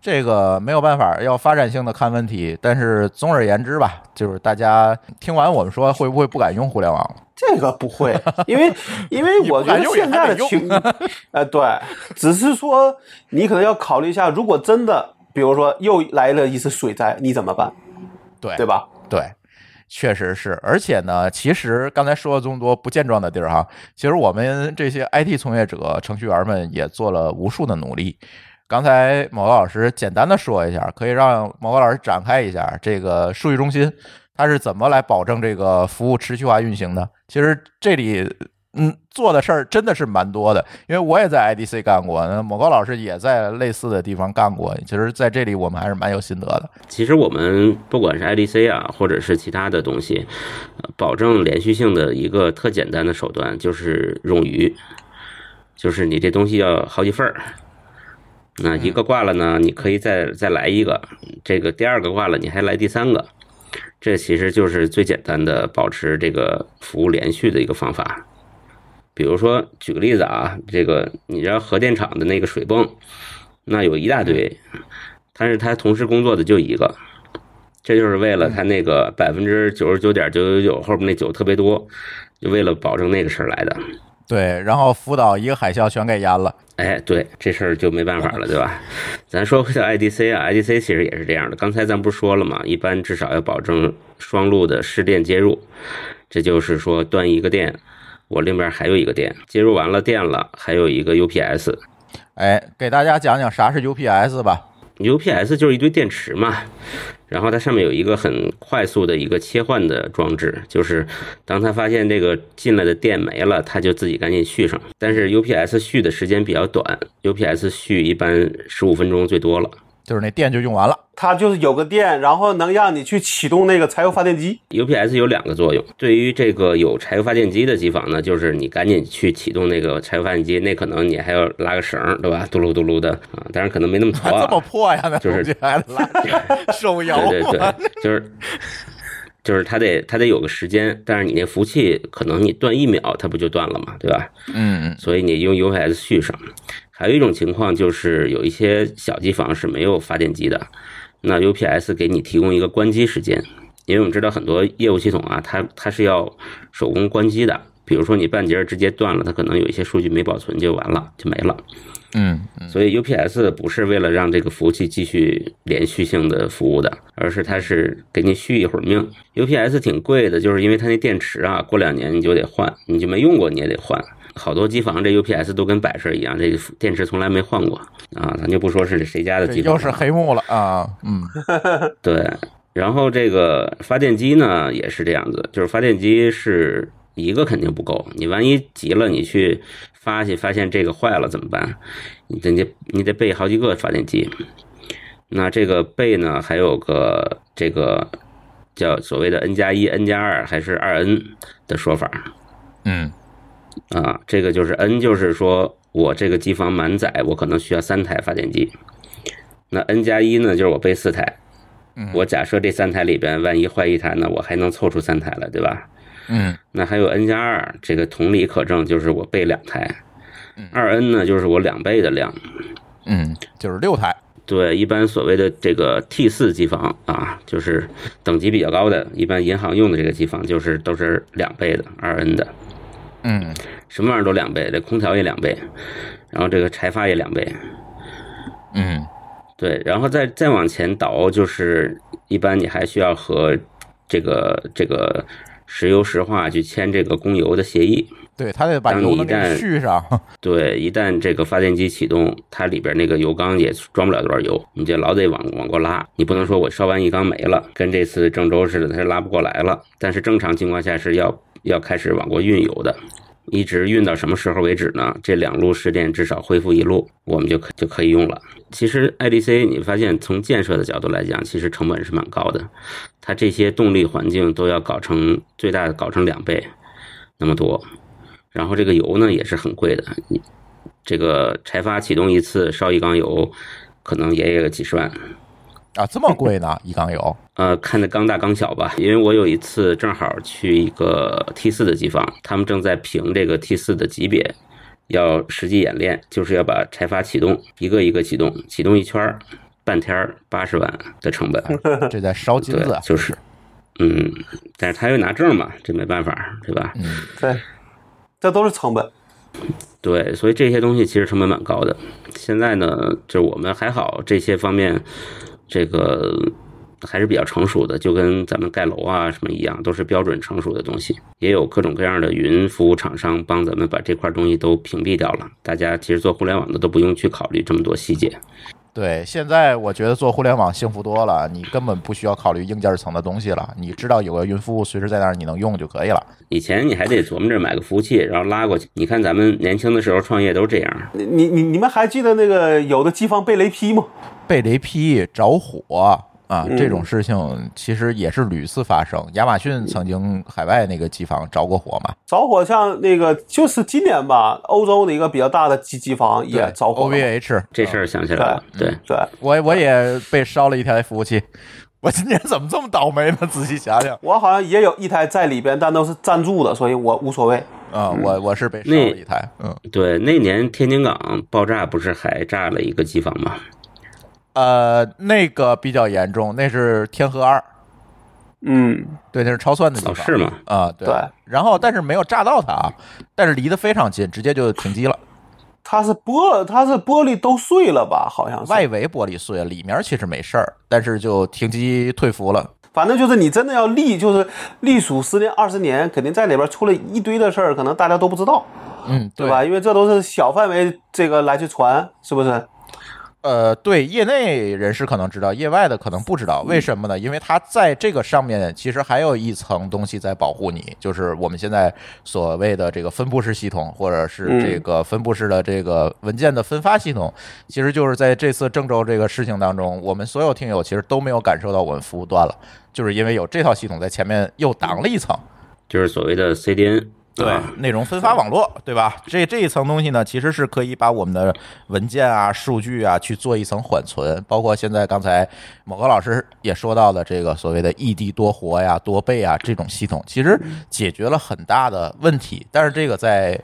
这个没有办法，要发展性的看问题。但是总而言之吧，就是大家听完我们说，会不会不敢用互联网了？这个不会，因为 因为我觉得现在的情，呃，对，只是说你可能要考虑一下，如果真的，比如说又来了一次水灾，你怎么办？对对吧？对，确实是。而且呢，其实刚才说了这么多不健壮的地儿哈，其实我们这些 IT 从业者、程序员们也做了无数的努力。刚才某个老师简单的说一下，可以让某个老师展开一下这个数据中心它是怎么来保证这个服务持续化运行的。其实这里。嗯，做的事儿真的是蛮多的，因为我也在 IDC 干过，那某高老师也在类似的地方干过。其实，在这里我们还是蛮有心得的。其实我们不管是 IDC 啊，或者是其他的东西，呃保证连续性的一个特简单的手段就是冗余，就是你这东西要好几份儿。那一个挂了呢，你可以再再来一个，这个第二个挂了，你还来第三个，这其实就是最简单的保持这个服务连续的一个方法。比如说，举个例子啊，这个你知道核电厂的那个水泵，那有一大堆，但是它同时工作的就一个，这就是为了它那个百分之九十九点九九九后面那九特别多，就为了保证那个事儿来的。对，然后福岛一个海啸全给淹了。哎，对，这事儿就没办法了，对吧？咱说回到 IDC 啊，IDC 其实也是这样的。刚才咱不是说了吗？一般至少要保证双路的市电接入，这就是说断一个电，我另边还有一个电，接入完了电了，还有一个 UPS。哎，给大家讲讲啥是 UPS 吧。UPS 就是一堆电池嘛，然后它上面有一个很快速的一个切换的装置，就是当它发现这个进来的电没了，它就自己赶紧续上。但是 UPS 续的时间比较短，UPS 续一般十五分钟最多了。就是那电就用完了。它就是有个电，然后能让你去启动那个柴油发电机。UPS 有两个作用，对于这个有柴油发电机的机房呢，就是你赶紧去启动那个柴油发电机，那可能你还要拉个绳，对吧？嘟噜嘟噜的啊，当然可能没那么还糙啊。这么破呀？那就是还拉 手摇对对对，就是就是它得它得有个时间，但是你那服务器可能你断一秒，它不就断了嘛，对吧？嗯嗯所以你用 UPS 续上。还有一种情况就是有一些小机房是没有发电机的，那 UPS 给你提供一个关机时间，因为我们知道很多业务系统啊，它它是要手工关机的。比如说你半截儿直接断了，它可能有一些数据没保存就完了，就没了。嗯所以 UPS 不是为了让这个服务器继续连续性的服务的，而是它是给你续一会儿命。UPS 挺贵的，就是因为它那电池啊，过两年你就得换，你就没用过你也得换。好多机房这 UPS 都跟摆设一样，这电池从来没换过啊，咱就不说是谁家的机房了，又是黑幕了啊！嗯 对，然后这个发电机呢也是这样子，就是发电机是一个肯定不够，你万一急了，你去发去发现这个坏了怎么办？你得你你得备好几个发电机。那这个备呢，还有个这个叫所谓的 N 加一、N 加二还是二 N 的说法嗯啊？这个就是 N，就是说我这个机房满载，我可能需要三台发电机。那 N 加一呢，就是我备四台。嗯我假设这三台里边，万一坏一台呢，我还能凑出三台来，对吧？嗯那还有 N 加二，这个同理可证，就是我备两台嗯。二 N 呢，就是我两倍的量。嗯，就是六台。对，一般所谓的这个 T 四机房啊，就是等级比较高的，一般银行用的这个机房，就是都是两倍的二 N 的，嗯什么玩意儿都两倍，这空调也两倍，然后这个柴发也两倍。嗯对，然后再再往前倒，就是一般你还需要和这个这个石油石化去签这个供油的协议。对他得把油能给你旦续上。对，一旦这个发电机启动，它里边那个油缸也装不了多少油，你就老得往往过拉。你不能说我烧完一缸没了，跟这次郑州似的，它是拉不过来了。但是正常情况下是要要开始往过运油的，一直运到什么时候为止呢？这两路试电至少恢复一路，我们就可就可以用了。其实 IDC 你发现从建设的角度来讲，其实成本是蛮高的，它这些动力环境都要搞成最大的搞成两倍那么多。然后这个油呢也是很贵的，你这个柴发启动一次烧一缸油，可能也有几十万。啊，这么贵呢？一缸油？呃，看的缸大缸小吧，因为我有一次正好去一个 T 四的机房，他们正在评这个 T 四的级别，要实际演练，就是要把柴发启动，一个一个启动，启动一圈儿，半天儿八十万的成本，这在烧金子啊，就是嗯，但是他又拿证嘛，这没办法，对吧？嗯对，这都是成本。对，所以这些东西其实成本蛮高的。现在呢，就是我们还好，这些方面，这个还是比较成熟的，就跟咱们盖楼啊什么一样，都是标准成熟的东西。也有各种各样的云服务厂商帮咱们把这块东西都屏蔽掉了。大家其实做互联网的都不用去考虑这么多细节。对，现在我觉得做互联网幸福多了，你根本不需要考虑硬件层的东西了，你知道有个云服务随时在那儿，你能用就可以了。以前你还得琢磨着买个服务器，然后拉过去。你看咱们年轻的时候创业都这样。你你你你们还记得那个有的机房被雷劈吗？被雷劈着火啊，嗯这种事情其实也是屡次发生。亚马逊曾经海外那个机房着过火嘛，着火像那个就是今年吧，欧洲的一个比较大的机机房也着火了。OVH 这事儿想起来了，对，对，我我也被烧了一台服务器。我今年怎么这么倒霉呢？仔细想想我好像也有一台在里边，但都是暂住的，所以我无所谓。啊，我我是被烧了一台，嗯对，那年天津港爆炸不是还炸了一个机房吗？呃，那个比较严重，那是天河二，嗯，对，那是超算的地哦，方是吗？啊，对对。然后但是没有炸到它啊，但是离得非常近，直接就停机了。它是玻它是玻璃都碎了吧？好像是。外围玻璃碎了，里面其实没事儿，但是就停机退服了。反正就是你真的要立，就是隶属十年二十年，肯定在里边出了一堆的事儿，可能大家都不知道，嗯，对吧？因为这都是小范围这个来去传，是不是？呃，对，业内人士可能知道，业外的可能不知道，为什么呢？因为它在这个上面其实还有一层东西在保护你，就是我们现在所谓的这个分布式系统，或者是这个分布式的这个文件的分发系统，其实就是在这次郑州这个事情当中，我们所有听友其实都没有感受到我们服务断了，就是因为有这套系统在前面又挡了一层。就是所谓的 CDN。对啊内容分发网络，对吧？这这一层东西呢，其实是可以把我们的文件啊、数据啊去做一层缓存，包括现在刚才某个老师也说到的这个所谓的异地多活呀、多备啊这种系统，其实解决了很大的问题。但是这个在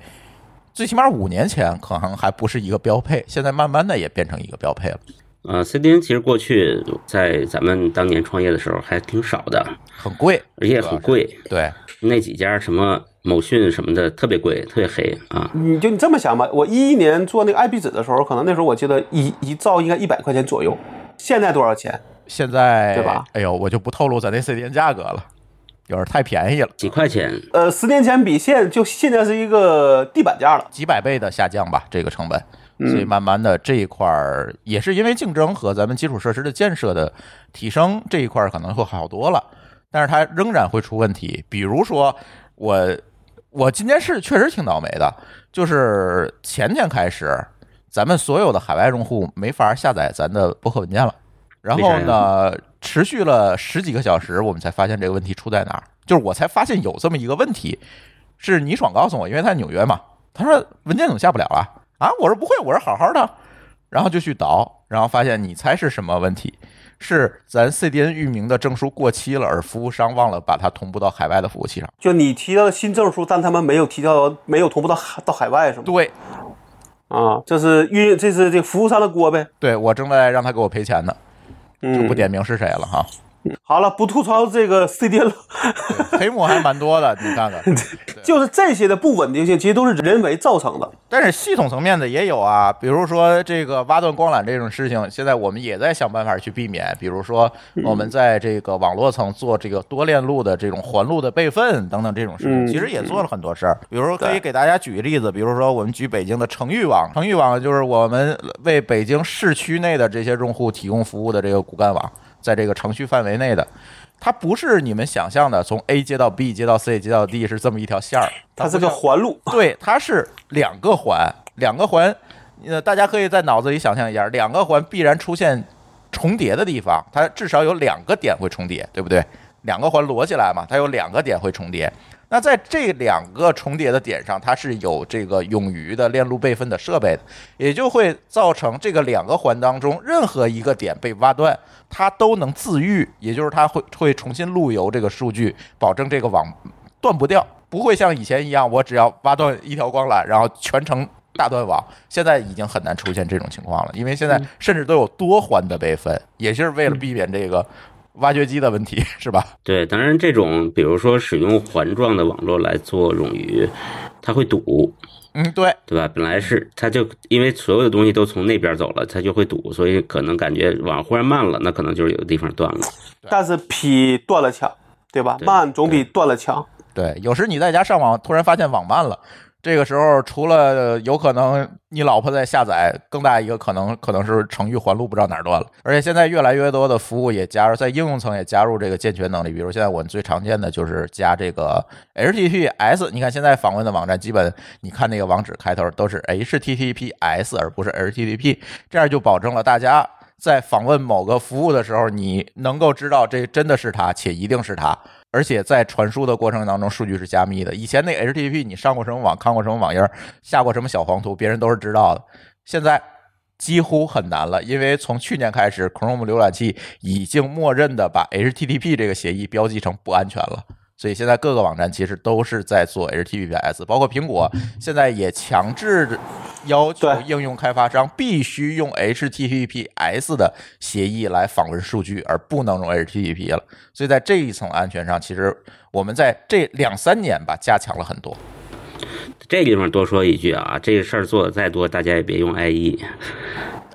最起码五年前可能还不是一个标配，现在慢慢的也变成一个标配了，呃，CDN 其实过去在咱们当年创业的时候还挺少的，很贵。而且也很贵。对，那几家什么某讯什么的特别贵，特别黑啊。你就你这么想吧，我一一年做那个 IP 纸的时候，可能那时候我记得一一兆应该一百块钱左右，现在多少钱？现在对吧？哎呦，我就不透露咱那 CDN 价格了，有点太便宜了。几块钱，呃，十年前比现就现在是一个地板价了。几百倍的下降吧，这个成本。所以慢慢的这一块儿也是因为竞争和咱们基础设施的建设的提升，这一块儿可能会好多了，但是它仍然会出问题。比如说我我今天是确实挺倒霉的，就是前天开始，咱们所有的海外用户没法下载咱的博客文件了。然后呢，持续了十几个小时，我们才发现这个问题出在哪儿。就是我才发现有这么一个问题，是倪爽告诉我，因为他在纽约嘛，他说文件怎么下不了啊？啊，我说不会，我说好好的，然后就去导，然后发现你猜是什么问题？是咱 CDN 域名的证书过期了，而服务商忘了把它同步到海外的服务器上。就你提到了新证书，但他们没有提到，没有同步到海到海外，是吗？对，啊，这是运，这是这服务商的锅呗。对我正在让他给我赔钱呢，就嗯不，点名是谁了哈。好了，不吐槽这个 CDN 了，黑幕还蛮多的，你看看。就是这些的不稳定性，其实都是人为造成的。但是系统层面的也有啊，比如说这个挖断光缆这种事情，现在我们也在想办法去避免。比如说我们在这个网络层做这个多链路的这种环路的备份等等这种事情，嗯其实也做了很多事儿。比如说可以给大家举个例子，比如说我们举北京的城域网，城域网就是我们为北京市区内的这些用户提供服务的这个骨干网，在这个程序范围内的。它不是你们想象的从 A 接到 B 接到 C 接到 D 是这么一条线儿，它是个环路，对，它是两个环，两个环，呃，大家可以在脑子里想象一下，两个环必然出现重叠的地方，它至少有两个点会重叠，对不对？两个环摞起来嘛，它有两个点会重叠。那在这两个重叠的点上，它是有这个冗余的链路备份的设备的，也就会造成这个两个环当中任何一个点被挖断，它都能自愈，也就是它会会重新路由这个数据，保证这个网断不掉，不会像以前一样，我只要挖断一条光缆，然后全程大断网。现在已经很难出现这种情况了，因为现在甚至都有多环的备份，也就是为了避免这个挖掘机的问题，是吧？对，当然这种比如说使用环状的网络来做冗余，它会堵，嗯，对，对吧？本来是它就因为所有的东西都从那边走了，它就会堵，所以可能感觉网忽然慢了，那可能就是有的地方断了。但是比断了强，对吧？对慢总比断了强。对，有时你在家上网，突然发现网慢了，这个时候除了有可能你老婆在下载，更大一个可能可能是程序环路不知道哪儿断了。而且现在越来越多的服务也加入在应用层也加入这个健全能力，比如现在我们最常见的就是加这个 HTTPS。你看现在访问的网站，基本你看那个网址开头都是 HTTPS 而不是 HTTP，这样就保证了大家。在访问某个服务的时候，你能够知道这真的是它，且一定是它。而且在传输的过程当中，数据是加密的。以前那 HTTP，你上过什么网，看过什么网页，下过什么小黄图，别人都是知道的。现在几乎很难了，因为从去年开始，Chrome 浏览器已经默认的把 HTTP 这个协议标记成不安全了。所以现在各个网站其实都是在做 HTTPS，包括苹果现在也强制要求应用开发商必须用 HTTPS 的协议来访问数据，而不能用 HTTP 了。所以在这一层安全上，其实我们在这两三年吧加强了很多。这个地方多说一句啊，这个事儿做的再多，大家也别用 IE。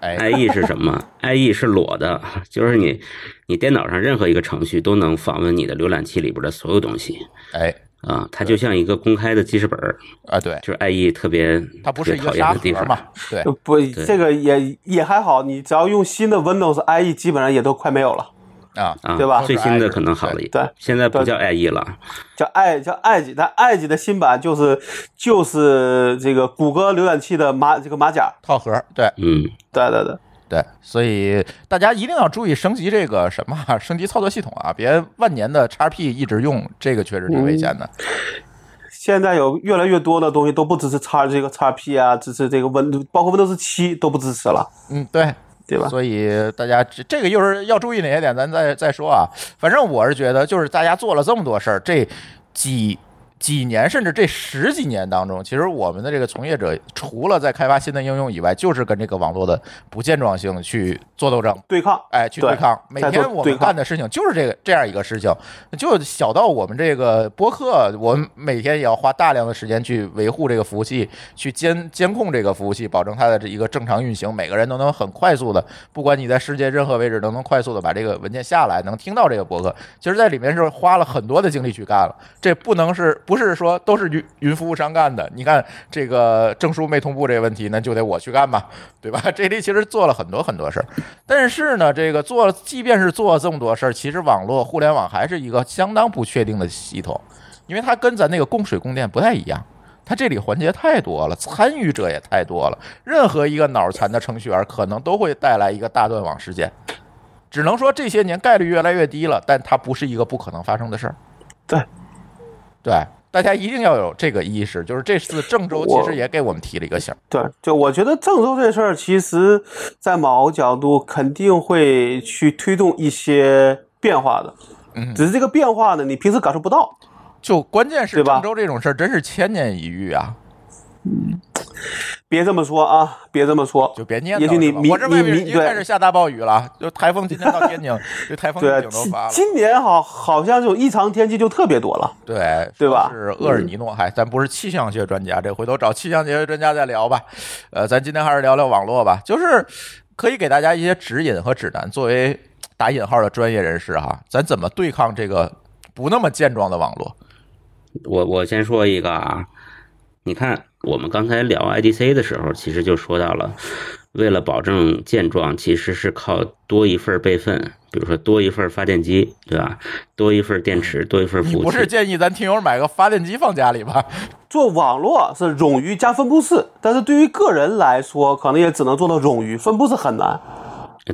哎，IE 是什么？IE 是裸的，就是你你电脑上任何一个程序都能访问你的浏览器里边的所有东西哎，啊，它就像一个公开的记事本儿，啊，对，就是 IE 特别它不是一特别个沙讨厌的地方盒嘛，对呃不，这个也也还好，你只要用新的 Windows IE，基本上也都快没有了，啊，啊，对吧？最新的可能好了一对，现在不叫 IE 了，叫 i 叫 Edge，但 Edge 的新版就是就是这个谷歌浏览器的马这个马甲，套盒，对。嗯，对对对。对，所以大家一定要注意升级这个什么啊，升级操作系统啊，别万年的 XP 一直用，这个确实挺危险的。现在有越来越多的东西都不支持叉这个 XP 啊，支持这个 Win，包括 Windows 七都不支持了，嗯，对，对吧？所以大家这这个又是要注意哪些点，咱再再说啊。反正我是觉得，就是大家做了这么多事儿，这几几年甚至这十几年当中，其实我们的这个从业者除了在开发新的应用以外，就是跟这个网络的不健壮性去做斗争。对抗，哎，去对对抗。每天我们干的事情就是这个这样一个事情，就小到我们这个播客，我们每天也要花大量的时间去维护这个服务器，去监监控这个服务器，保证它的这一个正常运行。每个人都能很快速的，不管你在世界任何位置，都能快速的把这个文件下来，能听到这个播客。其实，在里面是花了很多的精力去干了，这不能是不不是说都是云云服务商干的？你看这个证书没同步这个问题，那就得我去干吧，对吧？这里其实做了很多很多事儿。但是呢，这个做，即便是做了这么多事儿，其实网络互联网还是一个相当不确定的系统，因为它跟咱那个供水供电不太一样，它这里环节太多了，参与者也太多了，任何一个脑残的程序员可能都会带来一个大断网事件。只能说这些年概率越来越低了，但它不是一个不可能发生的事儿。对，对，大家一定要有这个意识，就是这次郑州其实也给我们提了一个醒。对，就我觉得郑州这事儿，其实在某个角度肯定会去推动一些变化的，嗯只是这个变化呢，你平时感受不到。就关键是郑州这种事儿真是千年一遇啊！别这么说啊，别这么说，就别念叨也许你我这外面已经开始下大暴雨了，就台风今天到天津，这台风对预警都发了。今年好好像这种异常天气就特别多了。对，对吧是厄尔尼诺，嗨，咱不是气象学专家，这回头找气象学专家再聊吧。呃，咱今天还是聊聊网络吧，就是可以给大家一些指引和指南，作为打引号的专业人士哈，咱怎么对抗这个不那么健壮的网络？我我先说一个啊，你看我们刚才聊 IDC 的时候，其实就说到了，为了保证健壮，其实是靠多一份备份，比如说多一份发电机，对吧？多一份电池，多一份你不是服务器。建议咱听友买个发电机放家里吧？做网络是冗余加分布式，但是对于个人来说，可能也只能做到冗余，分布式很难。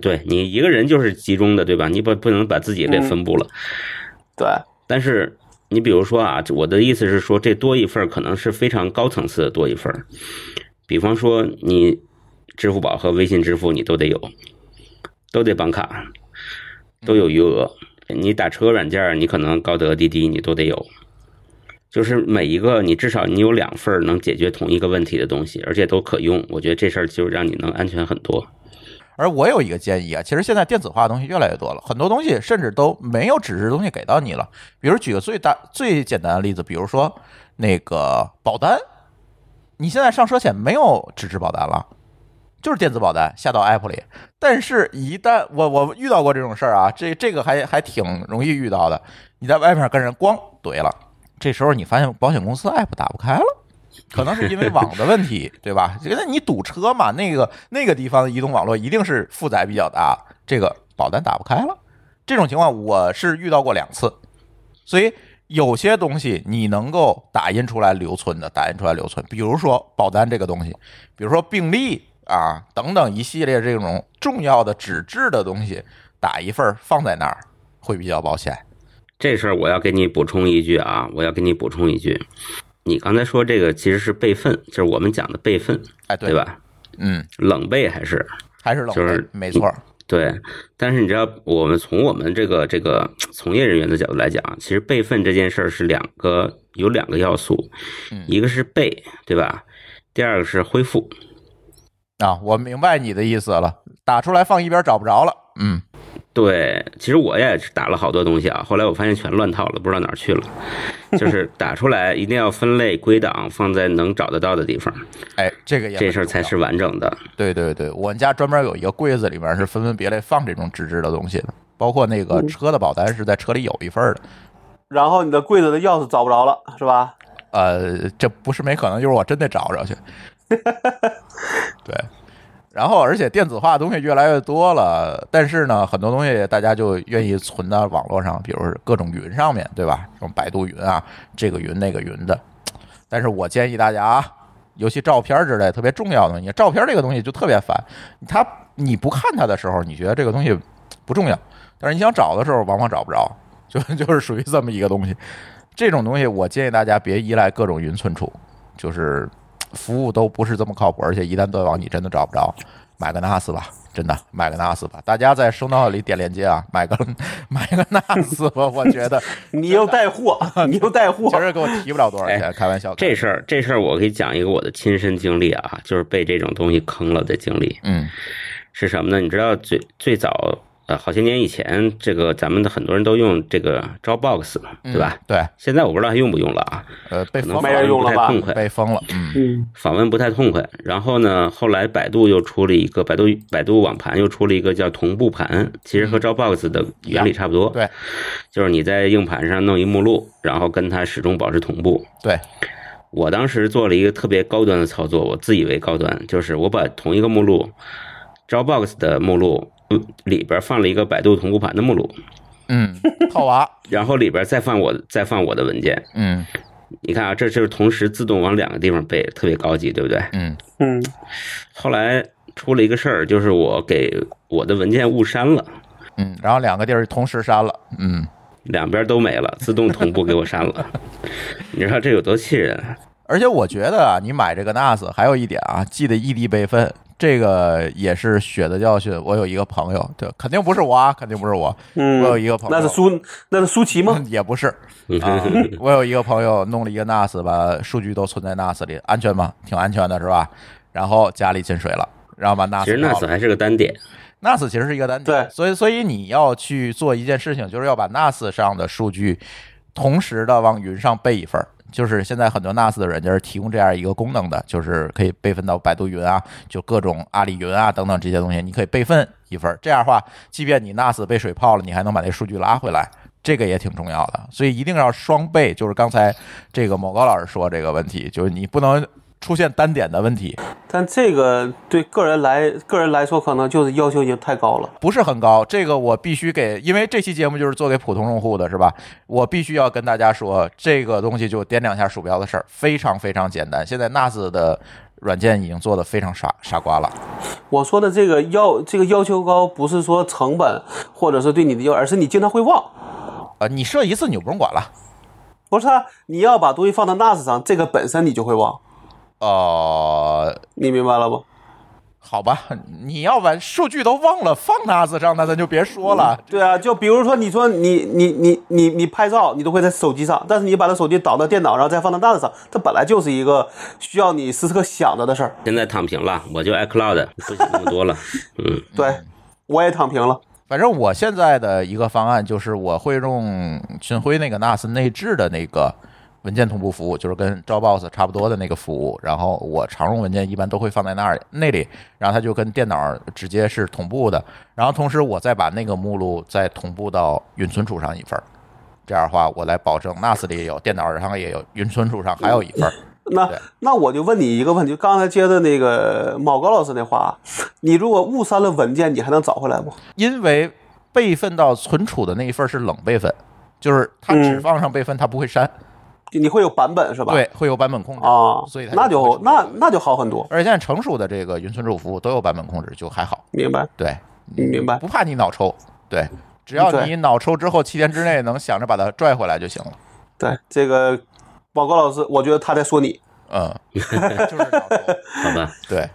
对你一个人就是集中的，对吧？你不不能把自己给嗯分布了。对，但是你比如说啊，我的意思是说，这多一份可能是非常高层次的多一份，比方说你支付宝和微信支付你都得有，都得绑卡，都有余额。你打车软件，你可能高德、滴滴你都得有，就是每一个你至少你有两份能解决同一个问题的东西，而且都可用。我觉得这事儿就让你能安全很多。而我有一个建议啊，其实现在电子化的东西越来越多了，很多东西甚至都没有纸质东西给到你了。比如举个最大最简单的例子，比如说那个保单，你现在上车险没有纸质保单了，就是电子保单下到 app 里。但是，一旦我我遇到过这种事儿啊，这这个还还挺容易遇到的。你在外面跟人咣怼了，这时候你发现保险公司 app 打不开了。可能是因为网的问题，对吧？觉得你堵车嘛，那个那个地方的移动网络一定是负载比较大，这个保单打不开了。这种情况我是遇到过两次，所以有些东西你能够打印出来留存的，打印出来留存，比如说保单这个东西，比如说病历啊等等一系列这种重要的纸质的东西，打一份儿放在那儿会比较保险。这事儿我要给你补充一句啊，我要给你补充一句，你刚才说这个其实是备份，就是我们讲的备份，哎，对对？吧？嗯，冷备还是还是冷就是，没错。对，但是你知道，我们从我们这个这个从业人员的角度来讲，其实备份这件事儿是两个有两个要素，嗯一个是备，对吧？第二个是恢复。啊，我明白你的意思了，打出来放一边找不着了。嗯，对，其实我也是打了好多东西啊，后来我发现全乱套了，不知道哪儿去了。就是 打出来一定要分类归档，放在能找得到的地方，哎，这个也这事儿才是完整的。对对对，我们家专门有一个柜子，里面是分门别类放这种纸质的东西的，包括那个车的保单是在车里有一份儿的。然后你的柜子的钥匙找不着了，是吧？呃，这不是没可能，就是我真得找着去。对，然后而且电子化的东西越来越多了，但是呢，很多东西大家就愿意存到网络上，比如各种云上面，对吧？这种百度云啊，这个云那个云的。但是我建议大家啊，尤其照片之类特别重要的东西，照片这个东西就特别烦，它你不看它的时候，你觉得这个东西不重要，但是你想找的时候，往往找不着，就就是属于这么一个东西。这种东西，我建议大家别依赖各种云存储，就是服务都不是这么靠谱，而且一旦断网，你真的找不着。买个 NAS 吧，真的买个 NAS 吧。大家在收到里点链接啊，买个 买个 NAS 吧。我觉得你又带货，你又带货其，实给我提不了多少钱，哎开玩笑。这事儿，这事儿我给你讲一个我的亲身经历啊，就是被这种东西坑了的经历嗯是什么呢？你知道最最早呃好些年以前，这个咱们的很多人都用这个 Dropbox，对吧？对，现在我不知道还用不用了啊，呃，被可能封没人用了吧不太痛快，被封了。嗯嗯，访问不太痛快。然后呢，后来百度又出了一个百度百度网盘又出了一个叫同步盘，其实和 Dropbox 的原理差不多。对，就是你在硬盘上弄一目录，然后跟它始终保持同步。对，我当时做了一个特别高端的操作，我自以为高端，就是我把同一个目录，Dropbox 的目录嗯里边放了一个百度同步盘的目录，嗯，套娃。然后里边再放我再放我的文件。嗯你看啊，这就是同时自动往两个地方背，特别高级，对不对？嗯嗯，后来出了一个事儿，就是我给我的文件误删了，嗯，然后两个地儿同时删了。嗯，两边都没了，自动同步给我删了。你知道这有多气人？而且我觉得啊，你买这个 NAS 还有一点啊，记得异地备份，这个也是血的教训。我有一个朋友，对，肯定不是我啊，肯定不是我。嗯我有一个朋友，那是苏那是舒淇吗？也不是啊。我有一个朋友弄了一个 NAS，把数据都存在 NAS 里，安全吗？挺安全的，是吧？然后家里进水了，然后把 NAS 其实 NAS 还是个单点，NAS 其实是一个单点，对所以所以你要去做一件事情，就是要把 NAS 上的数据同时的往云上备一份儿。就是现在很多 NAS 的软件提供这样一个功能的，就是可以备份到百度云啊，就各种阿里云啊等等这些东西，你可以备份一份。这样的话，即便你 NAS 被水泡了，你还能把那数据拉回来，这个也挺重要的。所以一定要双倍，就是刚才这个某高老师说这个问题，就是你不能出现单点的问题。但这个对个人来个人来说，可能就是要求已经太高了。不是很高，这个我必须给，因为这期节目就是做给普通用户的，是吧？我必须要跟大家说，这个东西就点两下鼠标的事儿，非常非常简单。现在 NAS 的软件已经做的非常傻傻瓜了。我说的这个要这个要求高，不是说成本或者是对你的要，而是你经常会忘。呃，你设一次你就不用管了。不是啊，你要把东西放到 NAS 上，这个本身你就会忘，呃，你明白了不？好吧，你要把数据都忘了放 NAS 上，那咱就别说了。对啊，就比如说你说你你你你你拍照，你都会在手机上，但是你把这手机导到电脑上，再放到 NAS 上，它本来就是一个需要你时时刻想着的事儿。现在躺平了，我就 iCloud，不想那么多了。嗯，对，我也躺平了。反正我现在的一个方案就是，我会用群晖那个 NAS 内置的那个文件同步服务，就是跟 Dropbox 差不多的那个服务。然后我常用文件一般都会放在那儿那里，然后它就跟电脑直接是同步的。然后同时我再把那个目录再同步到云存储上一份儿，这样的话我来保证 NAS 里也有，电脑上也有，云存储上还有一份儿。那那我就问你一个问题，刚才接的那个毛高老师那话，你如果误删了文件，你还能找回来吗？因为备份到存储的那一份儿是冷备份，就是它只嗯放上备份，它不会删，你会有版本是吧？对，会有版本控制啊，所以它那就那那就好很多，而且现在成熟的这个云存储服务都有版本控制，就还好。明白？对，明白不怕你脑抽。对，只要你脑抽之后七天之内能想着把它拽回来就行了。对这个宝哥老师，我觉得他在说你。嗯，就是脑抽。好吧，对。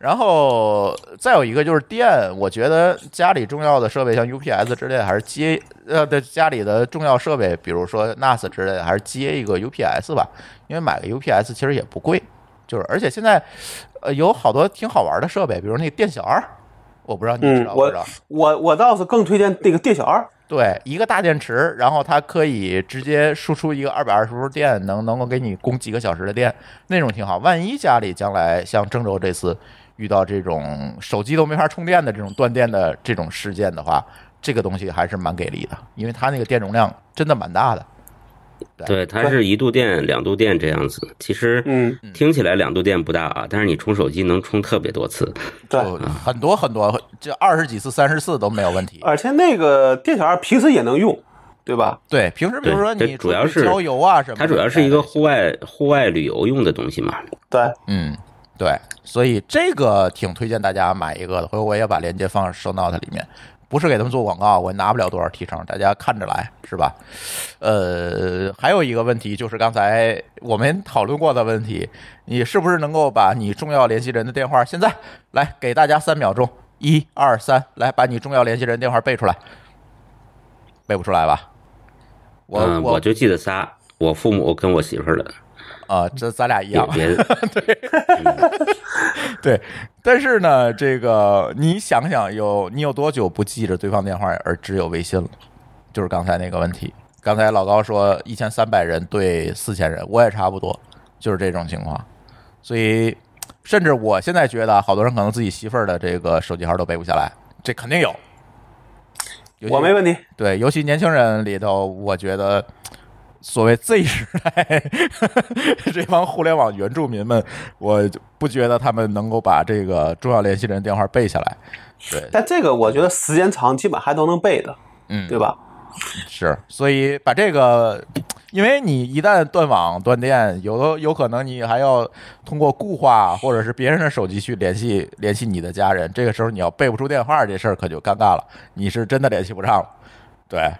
然后再有一个就是电，我觉得家里重要的设备像 UPS 之类，还是接呃的家里的重要设备，比如说 NAS 之类的，还是接一个 UPS 吧，因为买个 UPS 其实也不贵，就是而且现在呃有好多挺好玩的设备，比如那个电小二，我不知道你知道不知道？我我倒是更推荐那个电小二。对，一个大电池，然后它可以直接输出一个二百二十伏电，能能够给你供几个小时的电，那种挺好。万一家里将来像郑州这次遇到这种手机都没法充电的这种断电的这种事件的话，这个东西还是蛮给力的，因为它那个电容量真的蛮大的。对，它是一度电、两度电这样子。其实嗯，听起来两度电不大啊，但是你充手机能充特别多次。对。就很多很多，这二十几次、三十次都没有问题。而且那个电小二平时也能用，对吧？对，平时比如说你这主要是郊游啊什么，它主要是一个户外户外旅游用的东西嘛。对，嗯，对，所以这个挺推荐大家买一个的，回头我也把链接放 show note 里面。不是给他们做广告，我拿不了多少提成，大家看着来，是吧？呃，还有一个问题就是刚才我们讨论过的问题，你是不是能够把你重要联系人的电话现在来给大家三秒钟，一二三，来把你重要联系人电话背出来，背不出来吧？我、嗯，我我就记得仨，我父母跟我媳妇儿的，啊、这咱俩一别样，对 对，但是呢，这个你想想有，你有多久不记着对方电话而只有微信了？就是刚才那个问题。刚才老高说一千三百人对四千人，我也差不多，就是这种情况。所以，甚至我现在觉得，好多人可能自己媳妇儿的这个手机号都背不下来，这肯定有。我没问题。对，尤其年轻人里头，我觉得所谓 Z 时代这帮互联网原住民们，我不觉得他们能够把这个重要联系人电话背下来。对，但这个我觉得时间长，基本还都能背的，嗯，对吧？是，所以把这个，因为你一旦断网断电，有的有可能你还要通过固话或者是别人的手机去联系联系你的家人，这个时候你要背不出电话，这事儿可就尴尬了，你是真的联系不上了。对，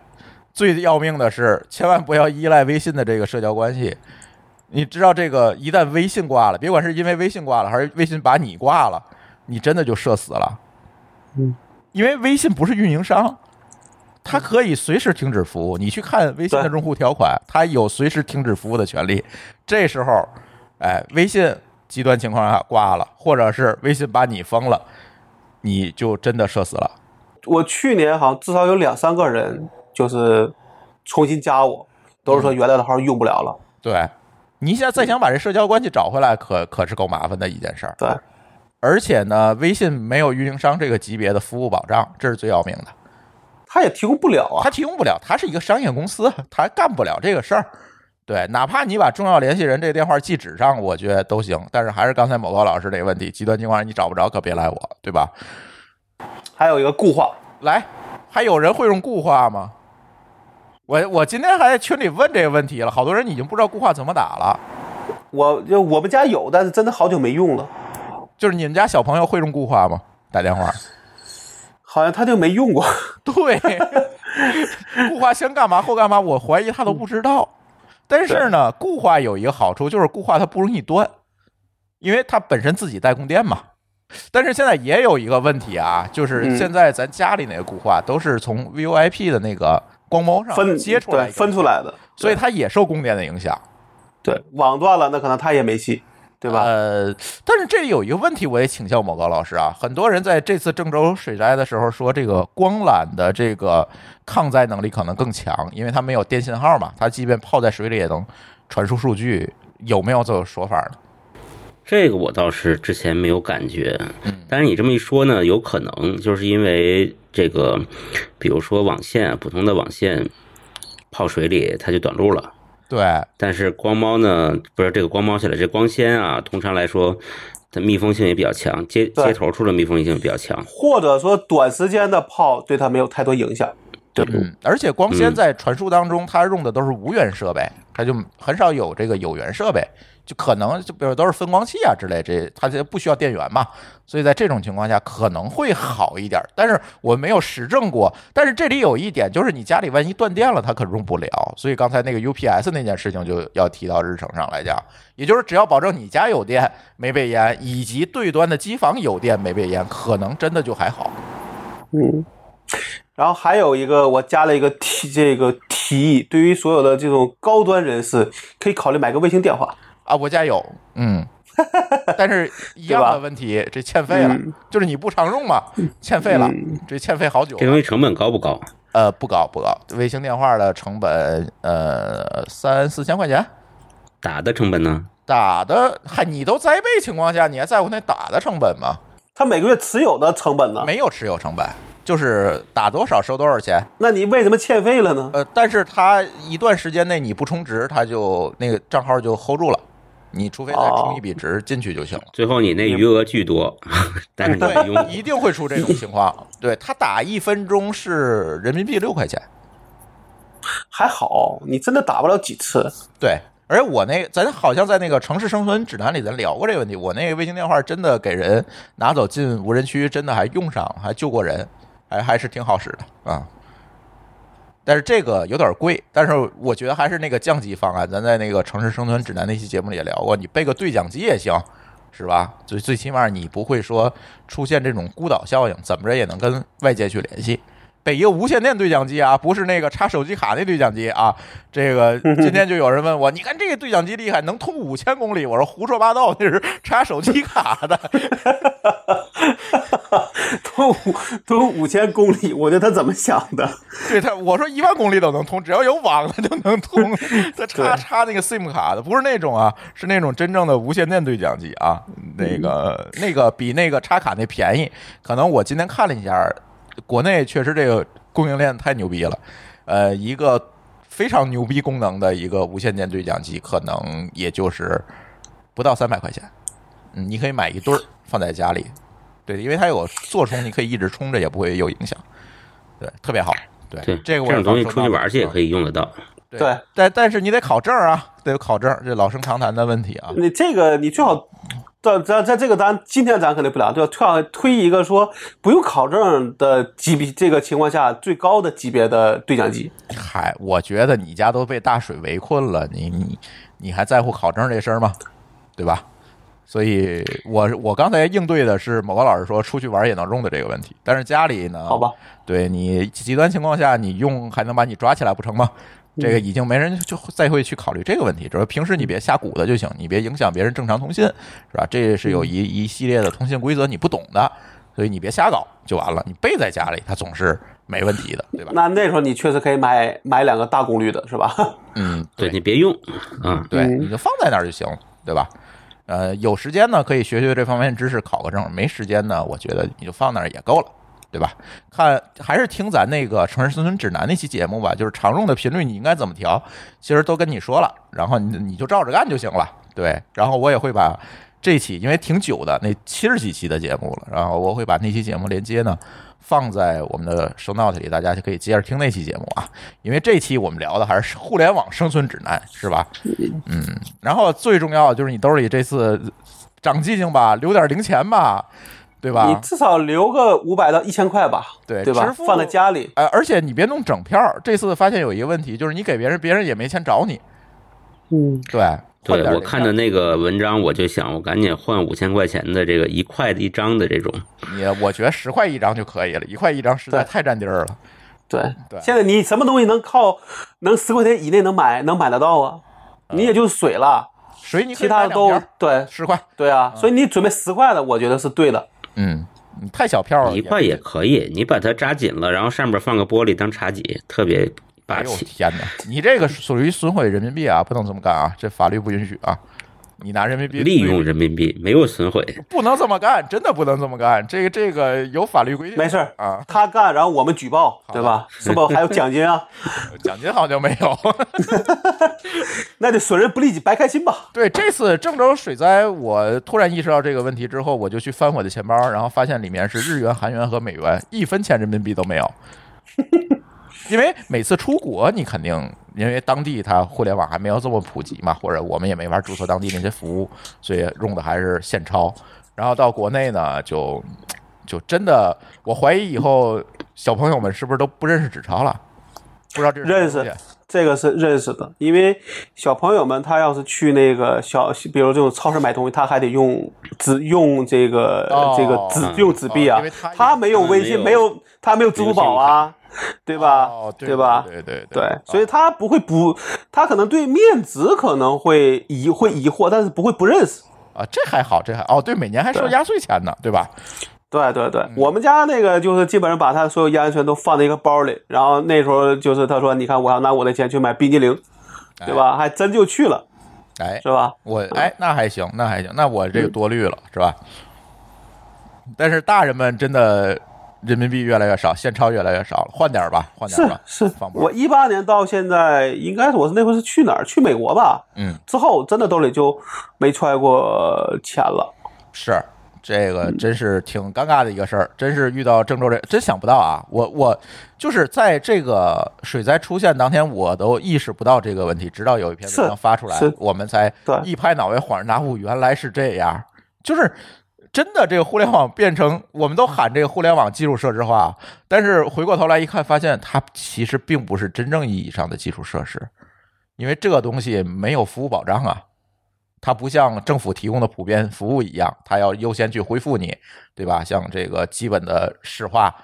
最要命的是，千万不要依赖微信的这个社交关系。你知道，这个一旦微信挂了，别管是因为微信挂了，还是微信把你挂了，你真的就社死了。嗯，因为微信不是运营商，它可以随时停止服务。你去看微信的用户条款，它有随时停止服务的权利。这时候，哎，微信极端情况下挂了，或者是微信把你封了，你就真的社死了。我去年好像至少有两三个人就是重新加我，都是说原来的号用不了了。对，你现在再想把这社交关系找回来，可可是够麻烦的一件事儿。对，而且呢，微信没有运营商这个级别的服务保障，这是最要命的。他也提供不了啊他。提供不了，他是一个商业公司，他干不了这个事儿。对，哪怕你把重要联系人这个电话记纸上，我觉得都行。但是还是刚才某高老师这个问题，极端情况下你找不着，可别赖我，对吧？还有一个固话，来，还有人会用固话吗？我我今天还在群里问这个问题了，好多人已经不知道固话怎么打了。我就我们家有，但是真的好久没用了，就是你们家小朋友会用固话吗？打电话？好像他就没用过。对，固话先干嘛后干嘛，我怀疑他都不知道。但是呢，固话有一个好处，就是固话它不容易断，因为它本身自己带供电嘛。但是现在也有一个问题啊，就是嗯现在咱家里那个固话都是从 VoIP 的那个光猫上分接出来对，分出来，的，所以它也受供电的影响。对网断了，那可能它也没戏，对吧？呃，但是这里有一个问题，我也请教某高老师啊。很多人在这次郑州水灾的时候说，这个光缆的这个抗灾能力可能更强，因为它没有电信号嘛，它即便泡在水里也能传输数据。有没有这种说法呢？这个我倒是之前没有感觉，嗯但是你这么一说呢，有可能就是因为这个，比如说网线，普通的网线泡水里它就短路了。对，但是光猫呢，不是这个光猫起来，这光纤啊，通常来说，它密封性也比较强，接接头处的密封性比较强。或者说短时间的泡对它没有太多影响，对？嗯，而且光纤嗯在传输当中，它用的都是无源设备，它就很少有这个有源设备，就可能就比如都是分光器啊之类，这它就不需要电源嘛，所以在这种情况下可能会好一点，但是我没有实证过。但是这里有一点，就是你家里万一断电了，它可用不了，所以刚才那个 UPS 那件事情就要提到日程上来讲，也就是只要保证你家有电没被淹，以及对端的机房有电没被淹，可能真的就还好。嗯。然后还有一个，我加了一个提这个提议，对于所有的这种高端人士，可以考虑买个卫星电话。啊，我家有，嗯，但是一样的问题，这欠费了，嗯就是你不常用嘛，欠费了，嗯这欠费好久这东西成本高不高？呃，不高不高，卫星电话的成本呃三四千块钱，打的成本呢？打的还你都灾备情况下，你还在乎那打的成本吗？他每个月持有的成本呢？没有持有成本，就是打多少收多少钱。那你为什么欠费了呢？呃，但是它一段时间内你不充值，它就那个账号就 hold 住了。你除非再充一笔值进去就行了。最后你那余额巨多，但是对，用。一定会出这种情况。对他打一分钟是人民币六块钱。还好，你真的打不了几次。对，而且我那咱好像在那个城市生存指南里咱聊过这个问题。我那个卫星电话真的给人拿走进无人区，真的还用上，还救过人，还还是挺好使的啊。但是这个有点贵，但是我觉得还是那个降级方案。咱在那个城市生存指南那期节目里也聊过，你备个对讲机也行，是吧？最最起码你不会说出现这种孤岛效应，怎么着也能跟外界去联系。备一个无线电对讲机啊，不是那个插手机卡那对讲机啊。这个 今天就有人问我，你看这个对讲机厉害，能通五千公里。我说胡说八道，那是插手机卡的。都五都五千公里，我觉得他怎么想的？对他，我说一万公里都能通，只要有网它就能通。他插插那个 SIM 卡的，不是那种啊，是那种真正的无线电对讲机啊。那个那个比那个插卡那便宜，可能我今天看了一下，国内确实这个供应链太牛逼了。呃，一个非常牛逼功能的一个无线电对讲机，可能也就是不到三百块钱。嗯，你可以买一对儿放在家里，对，因为它有座充，你可以一直充着也不会有影响，对，特别好。对，对，这个我这种东西出去玩去也以。可以用得到。对对，但但是你得考证啊，得有考证，这老生常谈的问题啊。你这个你最好，在在在这个咱今天咱肯定不聊，就要推推一个说不用考证的级别，这个情况下最高的级别的对讲机。嗨，我觉得你家都被大水围困了，你你你还在乎考证这事儿吗？对吧？所以我我刚才应对的是某个老师说出去玩也能用的这个问题，但是家里呢，好吧，对你极端情况下你用还能把你抓起来不成吗？这个已经没人就再会去考虑这个问题，只是平时你别瞎鼓捣就行，你别影响别人正常通信，是吧？这是有一一系列的通信规则你不懂的，所以你别瞎搞就完了。你备在家里，它总是没问题的，对吧？那那时候你确实可以买买两个大功率的，是吧？嗯，对你别用嗯，对，嗯你就放在那儿就行，对吧？呃，有时间呢可以学学这方面知识，考个证；没时间呢，我觉得你就放那儿也够了，对吧？看还是听咱那个城市生存指南那期节目吧，就是常用的频率你应该怎么调，其实都跟你说了，然后你你就照着干就行了，对。然后我也会把这期，因为挺久的，那七十几期的节目了，然后我会把那期节目连接呢。放在我们的 show note 里，大家就可以接着听那期节目啊。因为这期我们聊的还是互联网生存指南，是吧？嗯，然后最重要的就是你兜里这次长记性吧，留点零钱吧，对吧你？至少留个五百到一千块吧，对对吧？放在家里，呃，而且你别弄整票儿。这次发现有一个问题，就是你给别人，别人也没钱找你。嗯，对，换对我看的那个文章，我就想，我赶紧换五千块钱的这个一块的一张的这种，你，我觉得十块一张就可以了，一块一张实在对太占地儿了。对对现在你什么东西能靠能十块钱以内能买能买得到啊？你也就水了，水你其他的都对十块，对啊，所以你准备十块的，我觉得是对的。嗯，太小票了，一块也可以，你把它扎紧了，然后上面放个玻璃当茶几，特别霸哎呦气。天哪！你这个属于损毁人民币啊，不能这么干啊，这法律不允许啊！你拿人民币利用人民币没有损毁，不能这么干，真的不能这么干。这个这个有法律规定，没事啊，他干，然后我们举报，对吧？是不还有奖金啊？奖金好像没有。那就损人不利己，白开心吧。对，这次郑州水灾，我突然意识到这个问题之后，我就去翻我的钱包，然后发现里面是日元、韩元和美元，一分钱人民币都没有。因为每次出国，你肯定因为当地它互联网还没有这么普及嘛，或者我们也没法注册当地那些服务，所以用的还是现钞。然后到国内呢，就就真的，我怀疑以后小朋友们是不是都不认识纸钞了？不知道认识这个是认识的，因为小朋友们他要是去那个小，比如这种超市买东西，他还得用纸用这个、哦这个纸嗯用纸币啊。哦他，他没有微信，没有没有他没有支付宝啊，对吧？哦，对吧？对对对，所以他不会不，他可能对面值可能会疑会疑惑，但是不会不认识。啊，这还好，这还哦，对，每年还收压岁钱呢，对吧？对对对，嗯我们家那个就是基本上把他所有压岁钱都放在一个包里，然后那时候就是他说，你看我要拿我的钱去买冰激凌，对吧？还真就去了，哎，是吧？我哎，那还行，那还行，那我这个多虑了，是吧？但是大人们真的人民币越来越少，现钞越来越少了，换点儿吧，换点吧，是放，包我一八年到现在，应该是我是那回是去哪儿？去美国吧。嗯，之后真的兜里就没揣过钱了。是这个，真是挺尴尬的一个事儿，真是遇到郑州这，真想不到啊！我我就是在这个水灾出现当天，我都意识不到这个问题，直到有一篇文章发出来，我们才一拍脑袋恍然大悟，原来是这样，就是。真的，这个互联网变成我们都喊这个互联网基础设施化，但是回过头来一看，发现它其实并不是真正意义上的基础设施，因为这个东西没有服务保障啊。它不像政府提供的普遍服务一样，它要优先去恢复你，对吧？像这个基本的市话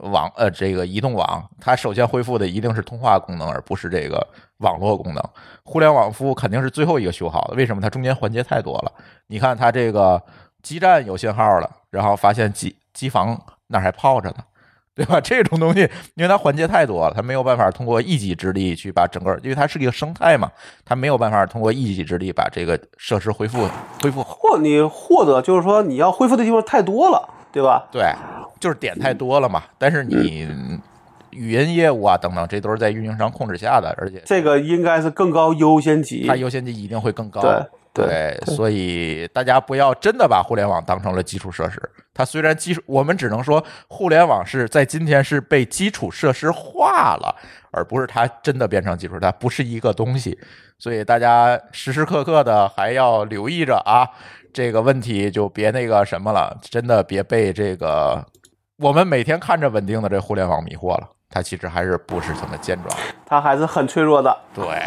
网，呃，这个移动网，它首先恢复的一定是通话功能，而不是这个网络功能。互联网服务肯定是最后一个修好的，为什么？它中间环节太多了。你看它这个基站有信号了，然后发现机机房那儿还泡着呢。对吧？这种东西，因为它环节太多了，它没有办法通过一己之力去把整个，因为它是一个生态嘛，它没有办法通过一己之力把这个设施恢复恢复好。或你或者就是说你要恢复的地方太多了，对吧？对，就是点太多了嘛。但是你语音业务啊等等，这都是在运营商控制下的，而且这个应该是更高优先级它。优先级一定会更高。对对对，所以大家不要真的把互联网当成了基础设施。它虽然基础，我们只能说互联网是在今天是被基础设施化了，而不是它真的变成基础，它不是一个东西。所以大家时时刻刻的还要留意着啊，这个问题就别那个什么了，真的别被这个我们每天看着稳定的这互联网迷惑了。它其实还是不是怎么健壮。它还是很脆弱的。对，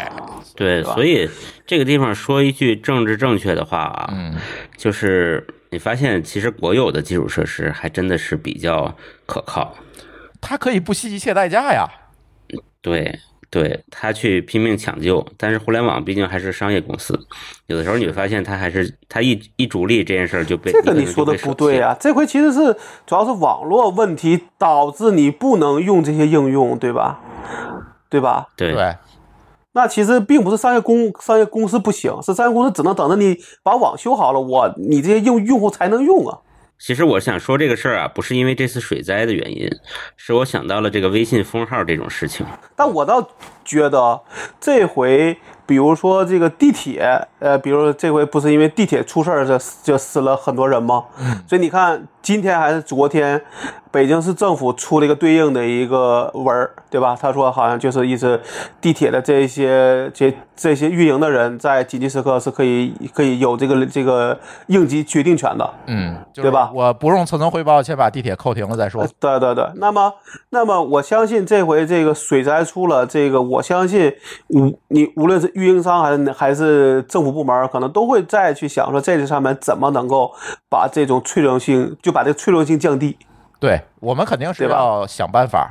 对，所以这个地方说一句政治正确的话啊，嗯，就是你发现其实国有的基础设施还真的是比较可靠。它可以不惜一切代价呀。对，对他去拼命抢救，但是互联网毕竟还是商业公司，有的时候你会发现他还是他一一逐利这件事儿就被这个你说的不对啊，这回其实是主要是网络问题导致你不能用这些应用，对吧？对吧？对对，那其实并不是商业公商业公司不行，是商业公司只能等着你把网修好了，我你这些用用户才能用啊。其实我想说这个事儿啊，不是因为这次水灾的原因，是我想到了这个微信封号这种事情。但我倒觉得这回，比如说这个地铁，呃，比如这回不是因为地铁出事儿，这就死了很多人吗？嗯所以你看，今天还是昨天，北京市政府出了一个对应的一个文儿，对吧？他说好像就是意思，地铁的这些这这些运营的人在紧急时刻是可以可以有这个这个应急决定权的。嗯，就是对吧我不用层层汇报，先把地铁扣停了再说呃。对对对，那么那么我相信这回这个水灾出了这个，我相信无你无论是运营商还是还是政府部门，可能都会再去想说这个上面怎么能够把这种脆弱性就把这个脆弱性降低。对我们肯定是要想办法，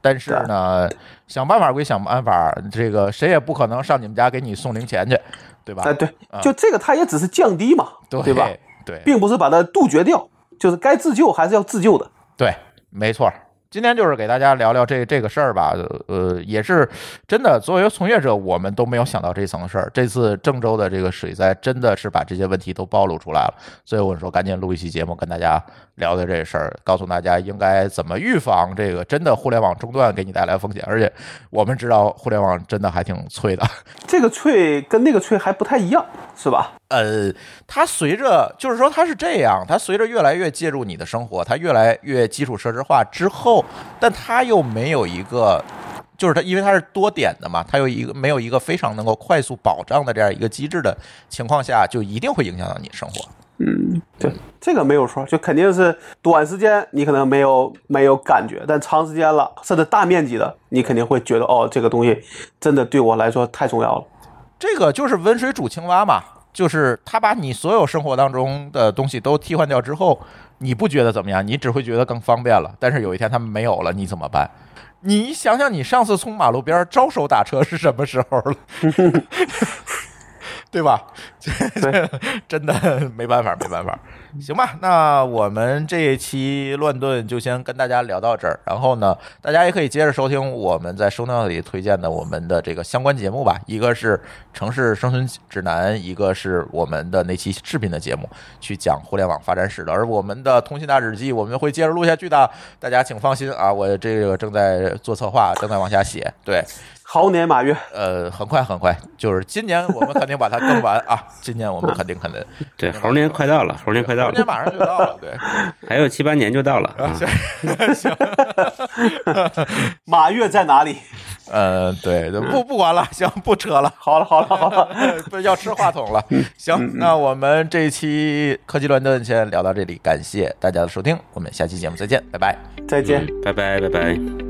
但是呢，想办法归想办法，这个谁也不可能上你们家给你送零钱去，对吧？哎，对，就这个它也只是降低嘛，对对吧？对并不是把它杜绝掉，就是该自救还是要自救的。对，没错。今天就是给大家聊聊这这个事儿吧，呃，也是真的，作为从业者，我们都没有想到这层事儿。这次郑州的这个水灾，真的是把这些问题都暴露出来了，所以我说赶紧录一期节目，跟大家聊聊这事儿，告诉大家应该怎么预防这个真的互联网中断给你带来风险。而且我们知道互联网真的还挺脆的，这个脆跟那个脆还不太一样，是吧？呃，它随着就是说它是这样，它随着越来越介入你的生活，它越来越基础设施化之后，但它又没有一个，就是它因为它是多点的嘛，它有一个没有一个非常能够快速保障的这样一个机制的情况下，就一定会影响到你生活。嗯，对，这个没有错，就肯定是短时间你可能没有没有感觉，但长时间了，甚至大面积的，你肯定会觉得哦，这个东西真的对我来说太重要了。这个就是温水煮青蛙嘛，就是他把你所有生活当中的东西都替换掉之后，你不觉得怎么样，你只会觉得更方便了。但是有一天他们没有了，你怎么办？你想想，你上次从马路边招手打车是什么时候了？对吧？对，真的没办法，没办法。行吧，那我们这一期乱炖就先跟大家聊到这儿。然后呢，大家也可以接着收听我们在收纳里推荐的我们的这个相关节目吧。一个是《城市生存指南》，一个是我们的那期视频的节目，去讲互联网发展史的。而我们的《通信大日记》，我们会接着录下去的。大家请放心啊，我这个正在做策划，正在往下写。对，猴年马月，呃，很快很快，就是今年我们肯定把它更完啊！今年我们肯定肯定，对，猴年快到了，猴年快到了，猴年马上就到了，对，还有七八年就到了 啊！行，马月在哪里？呃，对，不不管了，行，不扯了，好了好了好了，不要吃话筒了。行，那我们这一期科技乱炖先聊到这里，感谢大家的收听，我们下期节目再见，拜拜，再见，拜拜拜拜。